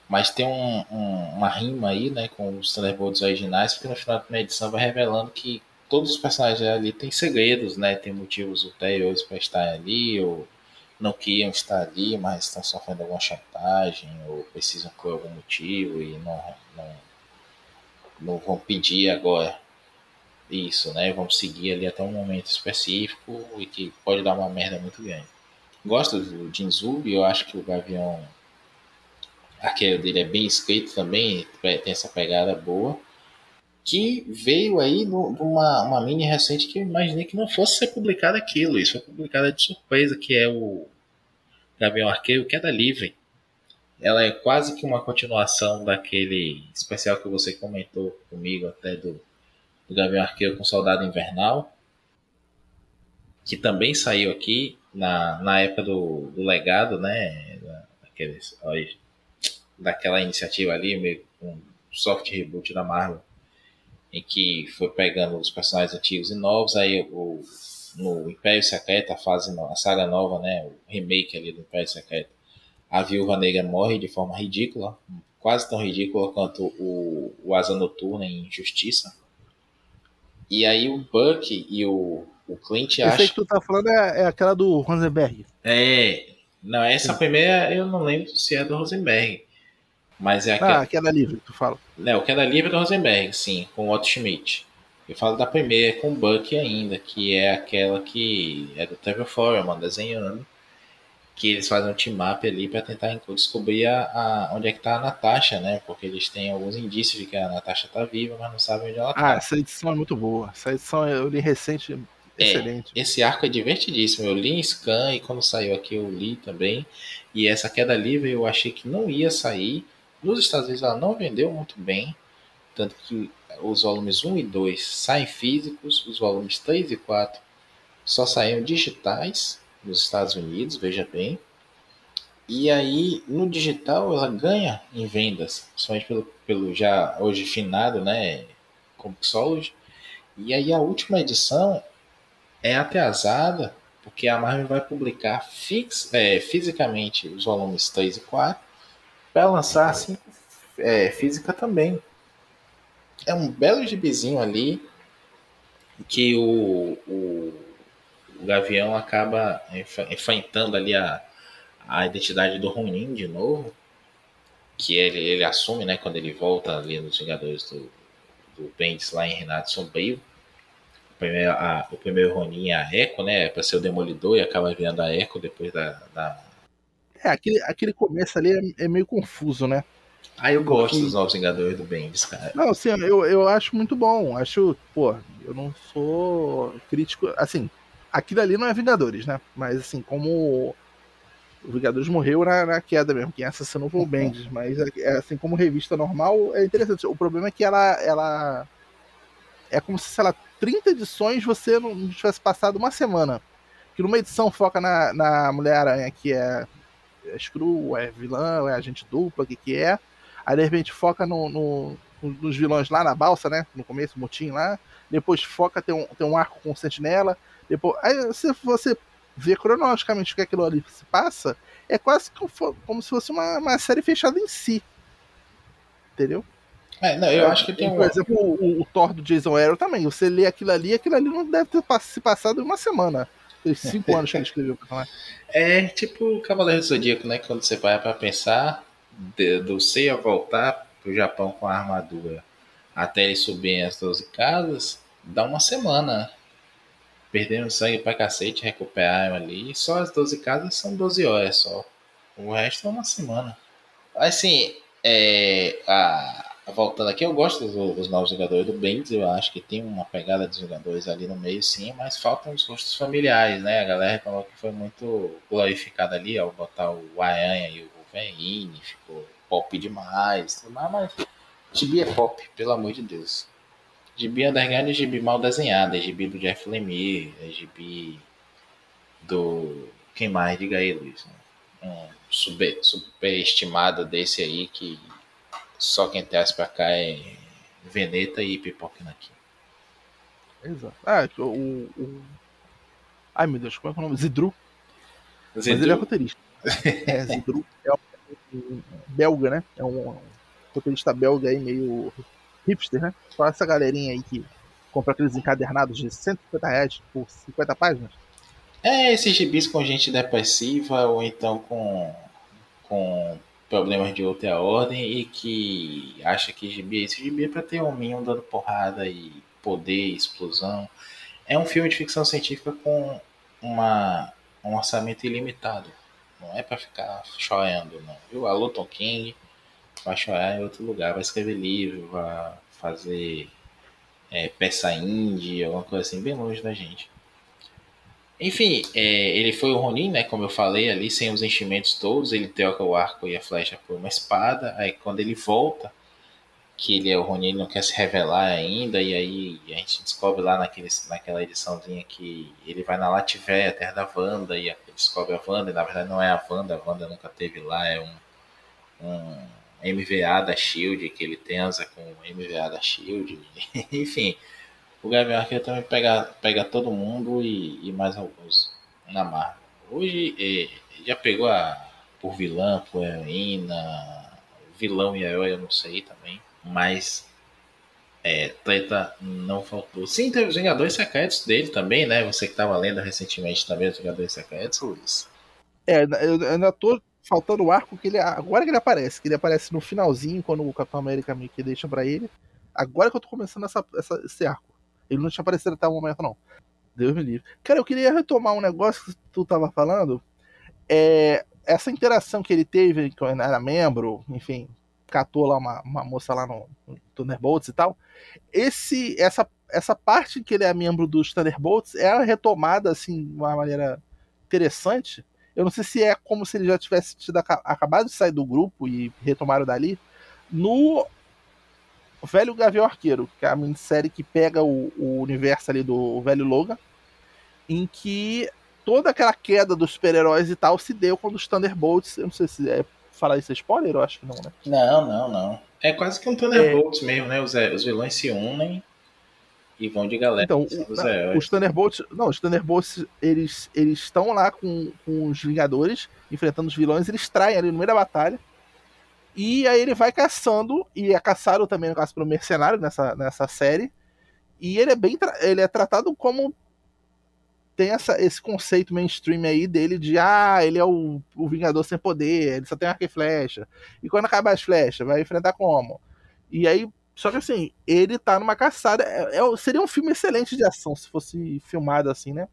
Mas tem um, um, uma rima aí, né, com os Thunderbolts originais, porque no final da primeira edição vai revelando que todos os personagens ali têm segredos, né? Tem motivos ulteriores para estar ali, ou não queriam estar ali, mas estão sofrendo alguma chantagem ou precisam por algum motivo e não, não, não vão pedir agora isso, né? Vão seguir ali até um momento específico e que pode dar uma merda muito grande. Gosto do Jinzub, eu acho que o Gavião aquele dele é bem escrito também, tem essa pegada boa. Que veio aí numa uma mini recente que eu imaginei que não fosse ser publicado aquilo. Isso foi publicado de surpresa, que é o Gavião Arqueiro Queda Livre. Ela é quase que uma continuação daquele especial que você comentou comigo até do, do Gavião Arqueiro com Soldado Invernal, que também saiu aqui na, na época do, do legado, né? Daqueles, daquela iniciativa ali, meio um soft reboot da Marvel, em que foi pegando os personagens antigos e novos, aí o no Império Secreto, a fase, a saga nova, né, o remake ali do Império Secreto, a Viúva Negra morre de forma ridícula, quase tão ridícula quanto o, o Asa Noturna em Justiça. E aí o Buck e o, o Clint acham... Esse que tu tá falando é, é aquela do Rosenberg. É, não, essa Sim. primeira eu não lembro se é do Rosenberg. Mas é aquela... Ah, queda livre, tu fala. Não, o queda livre é do Rosenberg, sim, com o Otto Schmidt. Eu falo da primeira com o Buck ainda, que é aquela que é do Trevor Foreman desenhando, que eles fazem um team-up ali para tentar descobrir a, a, onde é que tá a Natasha, né? Porque eles têm alguns indícios de que a Natasha tá viva, mas não sabem onde ela tá. Ah, essa edição é muito boa. Essa edição eu li recente, é, excelente. É, esse arco é divertidíssimo. Eu li em scan e quando saiu aqui eu li também. E essa queda livre eu achei que não ia sair. Nos Estados Unidos ela não vendeu muito bem. Tanto que os volumes 1 e 2 saem físicos, os volumes 3 e 4 só saíram digitais nos Estados Unidos, veja bem. E aí, no digital, ela ganha em vendas, principalmente pelo, pelo já hoje finado, né, Comixology. E aí, a última edição é atrasada, porque a Marvel vai publicar fix, é, fisicamente os volumes 3 e 4 para lançar assim, é, física também é um belo gibizinho ali que o, o, o Gavião acaba enfrentando ali a, a identidade do Ronin de novo, que ele, ele assume, né, quando ele volta ali nos Vingadores do, do Bendis lá em Renato Sombrio. O primeiro, a, o primeiro Ronin é a Echo, né, para ser o Demolidor e acaba virando a Echo depois da... da... É, aquele, aquele começo ali é, é meio confuso, né? Ah, eu gosto dos Novos Vingadores do Bendis, cara. Não, assim, eu, eu acho muito bom. Acho, pô, eu não sou crítico. Assim, aquilo ali não é Vingadores, né? Mas, assim, como o Vingadores morreu na, na queda mesmo. Quem assassinou foi o Bendis. Mas, é, assim, como revista normal, é interessante. O problema é que ela. ela é como se, sei lá, 30 edições você não tivesse passado uma semana. Que numa edição foca na, na Mulher-Aranha, que é, é Screw, é vilã, é agente dupla, o que, que é. Aí de repente foca no, no, nos vilões lá na balsa, né? No começo, o motim lá. Depois foca, tem um, tem um arco com sentinela. Depois, aí se você vê cronologicamente o que aquilo ali se passa, é quase como se fosse uma, uma série fechada em si. Entendeu? É, não, eu é, acho que tem Por um... exemplo, o, o, Thor do Jason Aaron também. Você lê aquilo ali, aquilo ali não deve ter se passado em uma semana. Os cinco *laughs* anos que ele escreveu pra falar. É tipo o Cavaleiro do Zodíaco, né? Quando você vai pra pensar, de, do Seiya voltar pro Japão com a armadura até ele subir as 12 casas, dá uma semana. Perdendo sangue pra cacete, recuperaram ali. Só as 12 casas são 12 horas só. O resto é uma semana. Assim, é, a, voltando aqui, eu gosto dos, dos novos jogadores do Bendis, eu acho que tem uma pegada de jogadores ali no meio, sim, mas faltam os rostos familiares, né? A galera falou que foi muito glorificada ali ao botar o Aranha e o Wolverine, ficou pop demais, mas Gibi é pop, pelo amor de Deus. Gibi Underground é gibi mal desenhado, é gibi do Jeff Lemire, é gibi do. Quem mais? Diga aí, Luiz. Um super, estimado desse aí que só quem traz pra cá é Veneta e Pipoca aqui. Exato. Ah, o, o. Ai meu Deus, como é, é o nome? Zidru. Zidru. Mas ele é roteirista. É, Zidru é um, belga, né? É um, roteirista belga aí, meio hipster, né? Só essa galerinha aí que compra aqueles encadernados de 150 reais por 50 páginas. É, esses gibis com gente depressiva ou então com, com problemas de outra ordem e que acha que gibi é esse gibi é pra ter hominho dando porrada e poder, explosão. É um filme de ficção científica com uma, um orçamento ilimitado. Não é para ficar chorando, não. Viu? Alô, Tom King vai chorar em outro lugar, vai escrever livro, vai fazer é, peça indie, alguma coisa assim, bem longe da gente. Enfim, é, ele foi o Ronin, né? Como eu falei ali, sem os enchimentos todos, ele troca o arco e a flecha por uma espada. Aí quando ele volta, que ele é o Ronin, ele não quer se revelar ainda, e aí a gente descobre lá naquele, naquela ediçãozinha que ele vai na Lativéia, terra da Wanda, e descobre a Wanda, na verdade não é a Wanda, a Wanda nunca teve lá, é um, um MVA da Shield, que ele tensa com o MVA da Shield, *laughs* enfim. O Gavião Arqueiro também pega, pega todo mundo e, e mais alguns na Marvel. Hoje é, já pegou a por vilã, por heroína, vilão e herói, eu não sei também. Mas é, treta não faltou. Sim, teve os Vingadores Secretos dele também, né? Você que estava lendo recentemente também os Vingadores Secretos, Luiz. É, eu ainda tô faltando o arco que ele. Agora que ele aparece, que ele aparece no finalzinho, quando o Capitão América meio que deixa pra ele. Agora que eu tô começando essa, essa, esse arco. Ele não tinha aparecido até o momento, não. Deus me livre. Cara, eu queria retomar um negócio que tu tava falando. É, essa interação que ele teve, que era membro, enfim, catou lá uma, uma moça lá no, no Thunderbolts e tal. Esse, essa, essa parte que ele é membro dos Thunderbolts é retomada assim de uma maneira interessante eu não sei se é como se ele já tivesse tido, acabado de sair do grupo e retomaram dali. No Velho Gavião Arqueiro, que é a minissérie que pega o, o universo ali do Velho Logan, em que toda aquela queda dos super-heróis e tal se deu quando os Thunderbolts. Eu não sei se é falar isso é spoiler, eu acho que não, né? Não, não, não. É quase que um Thunderbolts é... mesmo, né? Os, os vilões se unem e vão de galera. Então, o, os Thunderbolts, não, os Thunderbolts, eles eles estão lá com, com os Vingadores, enfrentando os vilões, eles traem ali no meio da batalha. E aí ele vai caçando, e é caçado também, no caso, pelo mercenário nessa, nessa série. E ele é bem ele é tratado como tem essa, esse conceito mainstream aí dele de ah, ele é o, o Vingador sem poder, ele só tem arco e flecha. E quando acabar as flechas, vai enfrentar como? E aí só que assim, ele tá numa caçada. É, é, seria um filme excelente de ação se fosse filmado assim, né?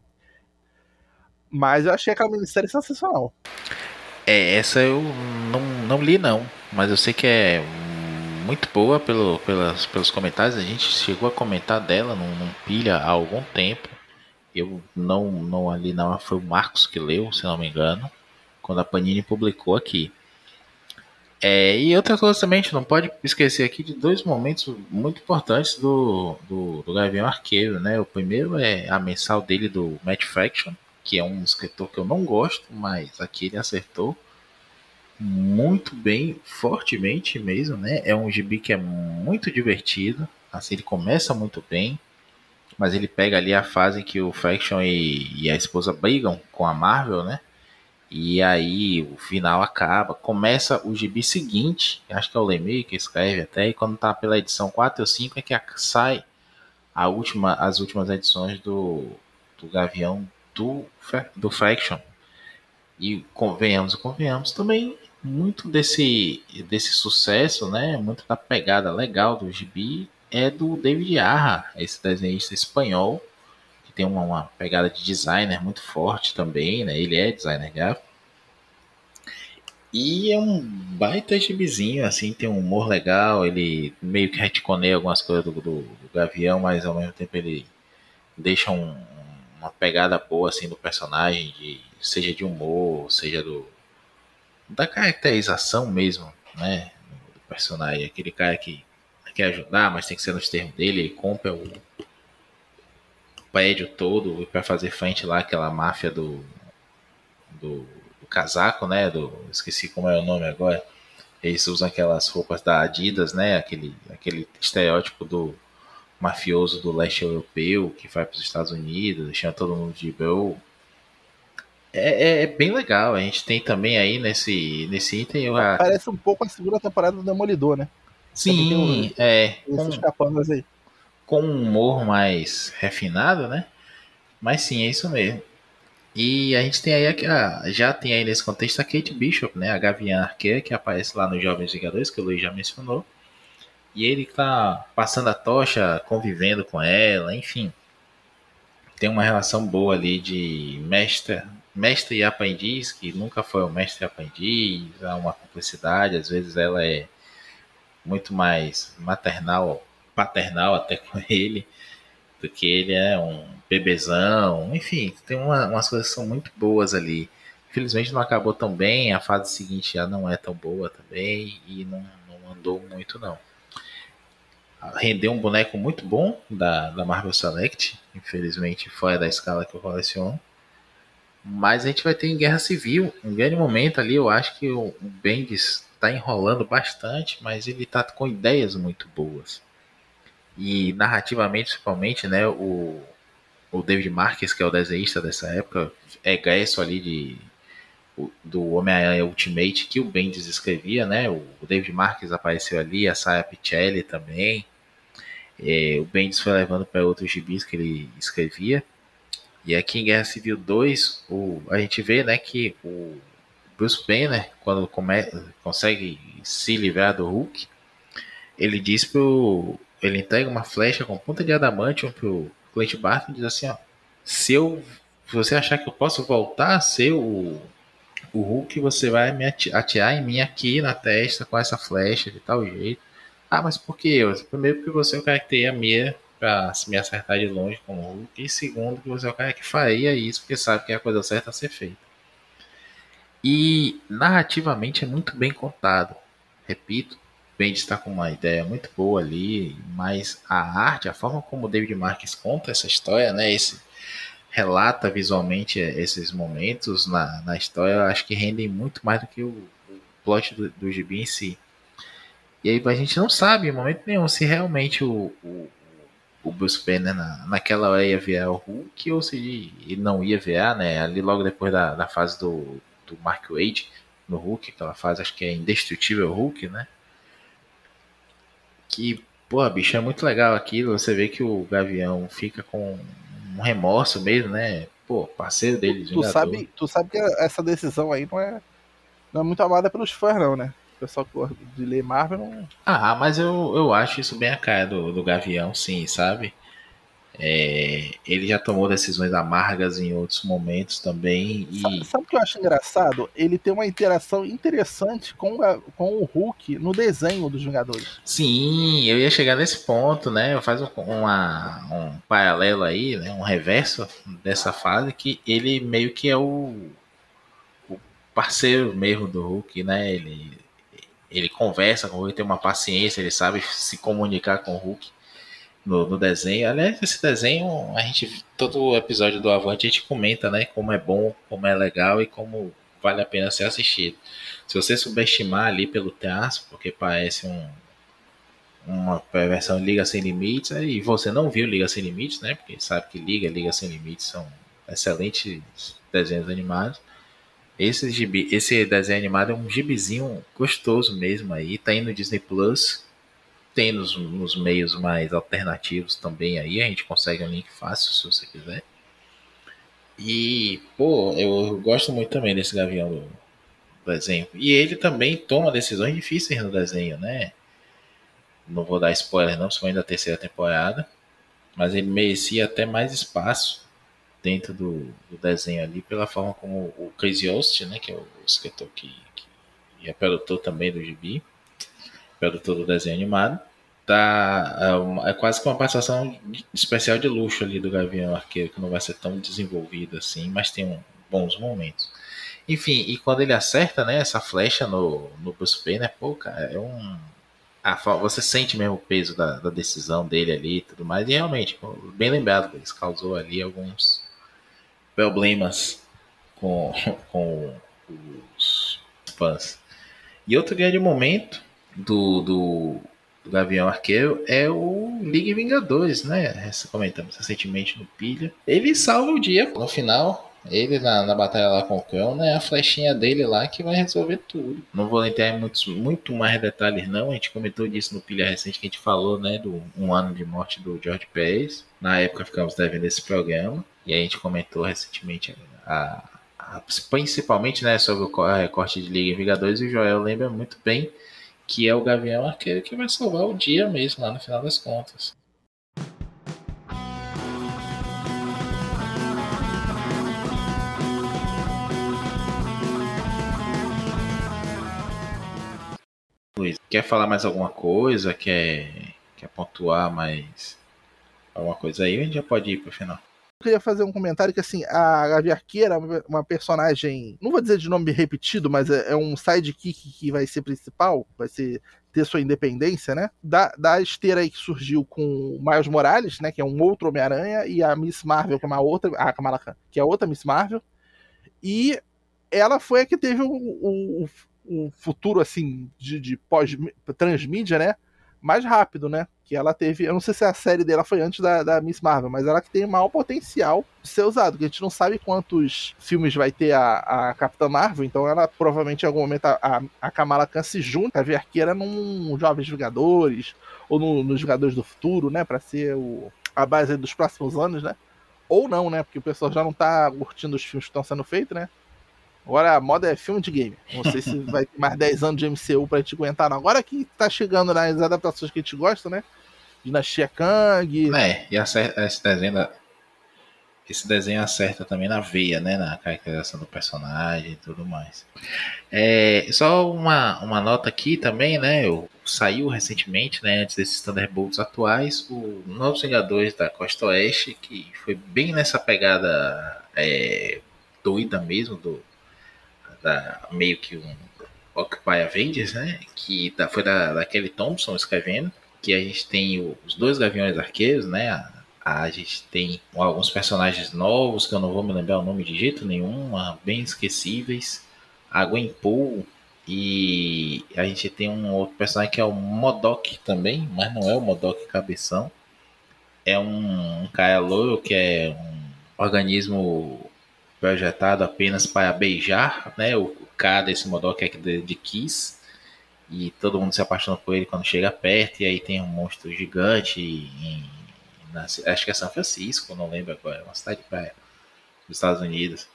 Mas eu achei aquela minissérie sensacional. É, essa eu não, não li não, mas eu sei que é muito boa pelo, pelas, pelos comentários. A gente chegou a comentar dela num, num pilha há algum tempo. Eu não, não ali não, foi o Marcos que leu, se não me engano, quando a Panini publicou aqui. É, e outra coisa também, a gente não pode esquecer aqui de dois momentos muito importantes do, do, do Gavião Arqueiro, né? O primeiro é a mensal dele do Matt Fraction, que é um escritor que eu não gosto, mas aqui ele acertou muito bem, fortemente mesmo, né? É um gibi que é muito divertido, assim, ele começa muito bem, mas ele pega ali a fase que o Fraction e, e a esposa brigam com a Marvel, né? E aí o final acaba, começa o gibi seguinte, acho que é o Lemay que escreve até, e quando tá pela edição 4 ou 5 é que sai a última, as últimas edições do, do Gavião do, do Faction. E convenhamos e convenhamos também muito desse, desse sucesso, né? Muito da pegada legal do gibi é do David Arra, esse desenhista espanhol tem uma, uma, pegada de designer muito forte também, né? Ele é designer gráfico. E é um baita gibizinho, assim, tem um humor legal, ele meio que retconeia algumas coisas do, do, do Gavião, mas ao mesmo tempo ele deixa um, uma pegada boa, assim, do personagem, de, seja de humor, seja do da caracterização mesmo, né, do personagem, aquele cara que quer ajudar, mas tem que ser nos termos dele, ele compra o prédio todo para fazer frente lá aquela máfia do, do casaco, né? Do, esqueci como é o nome agora. Eles usam aquelas roupas da Adidas, né? Aquele, aquele estereótipo do mafioso do leste europeu que vai para os Estados Unidos, chama todo mundo de bro. É, é, é, bem legal. A gente tem também aí nesse, nesse item. A... Parece um pouco a segunda temporada do Demolidor, né? Sim, um, é. Esses aí. Com um humor mais refinado, né? Mas sim, é isso mesmo. E a gente tem aí, a, já tem aí nesse contexto a Kate Bishop, né? A Gavião Arqueira, que aparece lá nos Jovens Vingadores, que o Luiz já mencionou. E ele tá passando a tocha, convivendo com ela, enfim. Tem uma relação boa ali de mestre, mestre e aprendiz, que nunca foi o mestre e aprendiz, há uma cumplicidade, às vezes ela é muito mais maternal, paternal até com *laughs* ele, porque ele é um bebezão, enfim, tem uma, umas coisas que são muito boas ali. Infelizmente não acabou tão bem, a fase seguinte já não é tão boa também e não, não andou muito não. Rendeu um boneco muito bom da, da Marvel Select, infelizmente fora da escala que eu coleciono. Mas a gente vai ter em Guerra Civil, um grande momento ali, eu acho que o, o Bendis está enrolando bastante, mas ele está com ideias muito boas. E narrativamente, principalmente, né, o, o David Marques, que é o desenhista dessa época, é egresso ali de, do Homem-Aranha Ultimate que o Bendis escrevia, né? O David Marques apareceu ali, a Sarah Pichelli também. É, o Bendis foi levando para outros gibis que ele escrevia. E aqui em Guerra Civil 2, o, a gente vê né, que o Bruce Banner, quando come, consegue se livrar do Hulk, ele diz pro. Ele entrega uma flecha com ponta de adamantium pro, Clint Barton diz assim, ó, se eu se você achar que eu posso voltar a ser o, o Hulk, você vai me atirar em mim aqui na testa com essa flecha de tal jeito. Ah, mas por que eu? Primeiro porque você é o cara que tem a mira pra me acertar de longe com o Hulk. E segundo que você é o cara que faria isso porque sabe que é a coisa certa a ser feita. E narrativamente é muito bem contado. Repito, Bendis está com uma ideia muito boa ali, mas a arte, a forma como o David Marques conta essa história, né, esse relata visualmente esses momentos na, na história, eu acho que rendem muito mais do que o, o plot do, do gibi em si. E aí a gente não sabe em momento nenhum se realmente o, o, o Bruce Banner na, naquela hora ia virar o Hulk ou se ele não ia virar, né? Ali logo depois da, da fase do, do Mark Wade no Hulk, aquela fase acho que é Indestrutível Hulk, né? que, pô, bicho, é muito legal aquilo. Você vê que o Gavião fica com um remorso mesmo, né? Pô, parceiro dele. Tu, sabe, tu sabe que essa decisão aí não é, não é muito amada pelos fãs, não, né? O pessoal de ler Marvel não. Ah, mas eu, eu acho isso bem a cara do, do Gavião, sim, sabe? É, ele já tomou decisões amargas em outros momentos também. E... Sabe, sabe o que eu acho engraçado? Ele tem uma interação interessante com, a, com o Hulk no desenho dos Vingadores. Sim, eu ia chegar nesse ponto, né? Faz um, uma, um paralelo aí, né? um reverso dessa fase, que ele meio que é o, o parceiro mesmo do Hulk, né? Ele, ele conversa com o Hulk, tem uma paciência, ele sabe se comunicar com o Hulk no, no, desenho. Aliás, esse desenho, a gente, todo episódio do Avante, a gente comenta, né? Como é bom, como é legal e como vale a pena ser assistido. Se você subestimar ali pelo traço, porque parece um, uma versão Liga Sem Limites, e você não viu Liga Sem Limites, né? Porque sabe que Liga Liga Sem Limites são excelentes desenhos animados. Esse, gibi, esse desenho animado é um gibizinho gostoso mesmo aí, tá indo no Disney Plus tem nos, nos meios mais alternativos também aí, a gente consegue um link fácil se você quiser. E, pô, eu gosto muito também desse Gavião do, desenho. E ele também toma decisões difíceis no desenho, né? Não vou dar spoiler não, principalmente da terceira temporada. Mas ele merecia até mais espaço dentro do, do desenho ali, pela forma como o Crazy Host, né? Que é o escritor que, que é produtor também do Gibi, produtor do desenho animado. Tá, é, é quase que uma participação especial de luxo ali do Gavião Arqueiro, que não vai ser tão desenvolvido assim, mas tem um, bons momentos. Enfim, e quando ele acerta, né, essa flecha no, no Bruce Banner, pô, cara, é um. Você sente mesmo o peso da, da, decisão dele ali e tudo mais. E realmente, bem lembrado, ele causou ali alguns problemas com, *laughs* com os fãs. E outro grande momento do, do, Gavião Arqueiro é o Liga Vingadores, né? Comentamos recentemente no Pilha. Ele salva o dia no final ele na, na batalha lá com o cão, né? A flechinha dele lá que vai resolver tudo. Não vou entrar em muitos, muito mais detalhes, não. A gente comentou disso no pilha recente que a gente falou, né? Do um ano de morte do George Pérez. Na época ficamos devendo esse programa. E a gente comentou recentemente a, a, principalmente né, sobre o recorte de Liga Vingadores. E o Joel lembra muito bem que é o Gavião Arqueiro que vai salvar o dia mesmo, lá no final das contas. Luiz, quer falar mais alguma coisa? Quer, quer pontuar mais alguma coisa aí? A gente já pode ir pro final. Queria fazer um comentário que, assim, a Gavi Arqueira é uma personagem, não vou dizer de nome repetido, mas é, é um sidekick que vai ser principal, vai ser ter sua independência, né? Da, da esteira aí que surgiu com o Miles Morales, né? Que é um outro Homem-Aranha, e a Miss Marvel, que é uma outra, a Kamala Khan, que é outra Miss Marvel. E ela foi a que teve o, o, um futuro assim de, de pós transmídia, né? Mais rápido, né? Que ela teve. Eu não sei se a série dela foi antes da, da Miss Marvel, mas ela que tem maior potencial de ser usado. Que a gente não sabe quantos filmes vai ter a, a Capitã Marvel, então ela provavelmente em algum momento a, a Kamala Khan se junta, a Verqueira num Jovens Vingadores, ou no, nos Vingadores do Futuro, né? Pra ser o, a base dos próximos anos, né? Ou não, né? Porque o pessoal já não tá curtindo os filmes que estão sendo feitos, né? Agora a moda é filme de game. Não sei se vai ter mais 10 anos de MCU pra gente aguentar, não. Agora que tá chegando nas adaptações que a gente gosta, né? Dinastia Kang. É, e acerta, esse desenho esse desenho acerta também na veia, né? Na caracterização do personagem e tudo mais. É, só uma, uma nota aqui também, né? Eu, saiu recentemente, né? Antes desses Thunderbolts atuais, o Novos Vingadores da Costa Oeste, que foi bem nessa pegada é, doida mesmo do, da, meio que um Occupy Avengers, né? Que da, foi da, da Kelly Thompson escrevendo. Que a gente tem o, os dois Gaviões Arqueiros, né? A, a, gente tem alguns personagens novos que eu não vou me lembrar o nome de jeito nenhum, bem esquecíveis. A Gwen Pool e a gente tem um outro personagem que é o Modok também, mas não é o Modok cabeção. É um, um loiro que é um organismo projetado apenas para beijar, né? O, cara desse Modok é de, de Kiss. E todo mundo se apaixona por ele quando chega perto. E aí tem um monstro gigante em, na, acho que é São Francisco, não lembro agora, é uma cidade de praia dos Estados Unidos.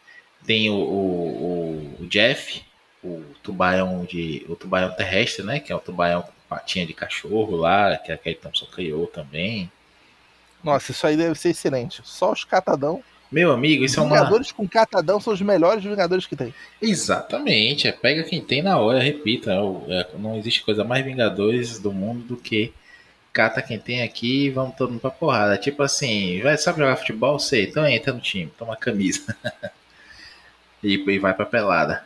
Tem o, o, o, Jeff, o tubarão de o tubarão terrestre, né? Que é o tubarão com patinha de cachorro lá, que a Kelly Thompson criou também. Nossa, isso aí deve ser excelente. Só os catadão meu amigo, isso é uma. Vingadores com catadão são os melhores Vingadores que tem. Exatamente. É, pega quem tem na hora, repita. É, é, não existe coisa mais Vingadores do mundo do que cata quem tem aqui e vamos todo mundo pra porrada. Tipo assim, vai, sabe jogar futebol? Sei, então entra no time, toma a camisa. *laughs* e, e vai pra pelada.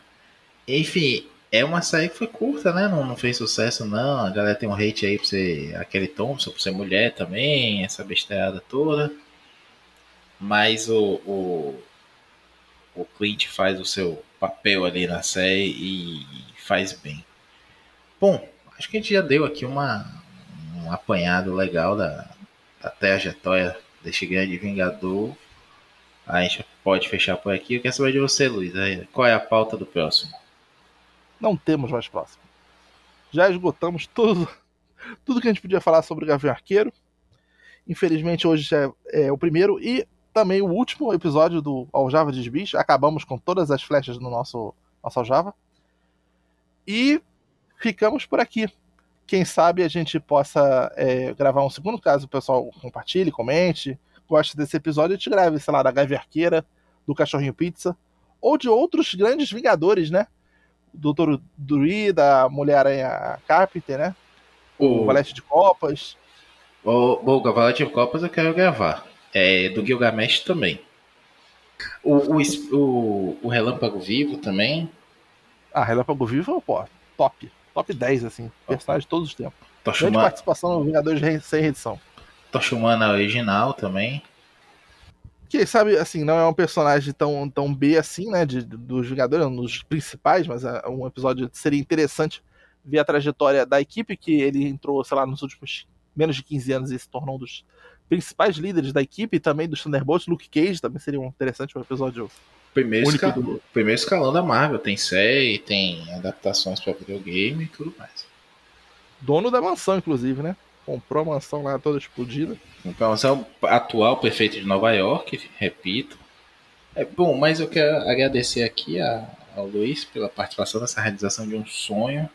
Enfim, é uma série que foi curta, né? Não, não fez sucesso, não. A galera tem um hate aí pra ser aquele Thompson, por ser mulher também, essa besteirada toda mas o, o, o Clint faz o seu papel ali na série e faz bem. Bom, acho que a gente já deu aqui uma, um apanhado legal da, da trajetória deste grande Vingador. A gente pode fechar por aqui. Eu quero saber de você, Luiz. Qual é a pauta do próximo? Não temos mais próximo. Já esgotamos tudo, tudo que a gente podia falar sobre o Gavião Arqueiro. Infelizmente, hoje é, é o primeiro. E também o último episódio do Aljava de Bis. Acabamos com todas as flechas no nosso, nosso Aljava. E ficamos por aqui. Quem sabe a gente possa é, gravar um segundo caso, o pessoal compartilhe, comente, goste desse episódio e te grave, sei lá, da Gaiva Arqueira, do Cachorrinho Pizza, ou de outros grandes Vingadores, né? Doutor Duri, da Mulher-Aranha Carpenter, né? O, o Valete de Copas. O, o Valete de Copas eu quero gravar. É, do Gilgamesh também. O, o, o, o Relâmpago Vivo também. Ah, Relâmpago Vivo, pô, top. Top 10, assim. Personagem de todos os tempos. Tô Grande participação no Vingadores sem reedição. tô chamando a original também. Que, sabe, assim, não é um personagem tão, tão B assim, né? De, dos Vingadores, um dos principais, mas é um episódio seria interessante ver a trajetória da equipe, que ele entrou, sei lá, nos últimos menos de 15 anos e se tornou um dos principais líderes da equipe, e também dos Thunderbolts, Luke Cage também seria um interessante um episódio. Primeiro, esca... do... primeiro escalão da Marvel, tem série, tem adaptações para videogame e tudo mais. Dono da mansão, inclusive, né? Comprou a mansão lá toda explodida. Então, esse é o atual prefeito de Nova York, repito. É bom, mas eu quero agradecer aqui a, ao Luiz pela participação nessa realização de um sonho,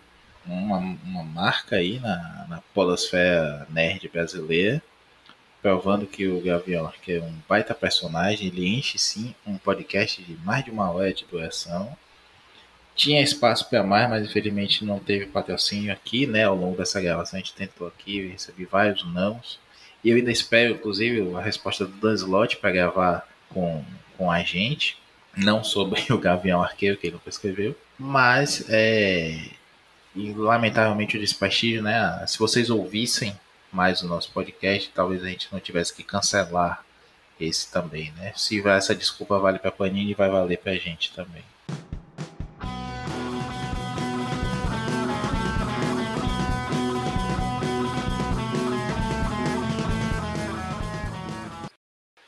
uma, uma marca aí na, na polosfera nerd brasileira, provando que o Gavião que é um baita personagem, ele enche sim um podcast de mais de uma hora de duração. Tinha espaço para mais, mas infelizmente não teve patrocínio aqui, né? Ao longo dessa gravação a gente tentou aqui, recebi vários nãos. E eu ainda espero, inclusive, a resposta do Dan Slot para gravar com, com a gente. Não sobre *laughs* o Gavião Arqueiro, que ele nunca escreveu. Mas, é... E, lamentavelmente, o desprestígio, né? Se vocês ouvissem mais o nosso podcast, talvez a gente não tivesse que cancelar esse também, né? Se essa desculpa vale para Panini, vai valer para a gente também.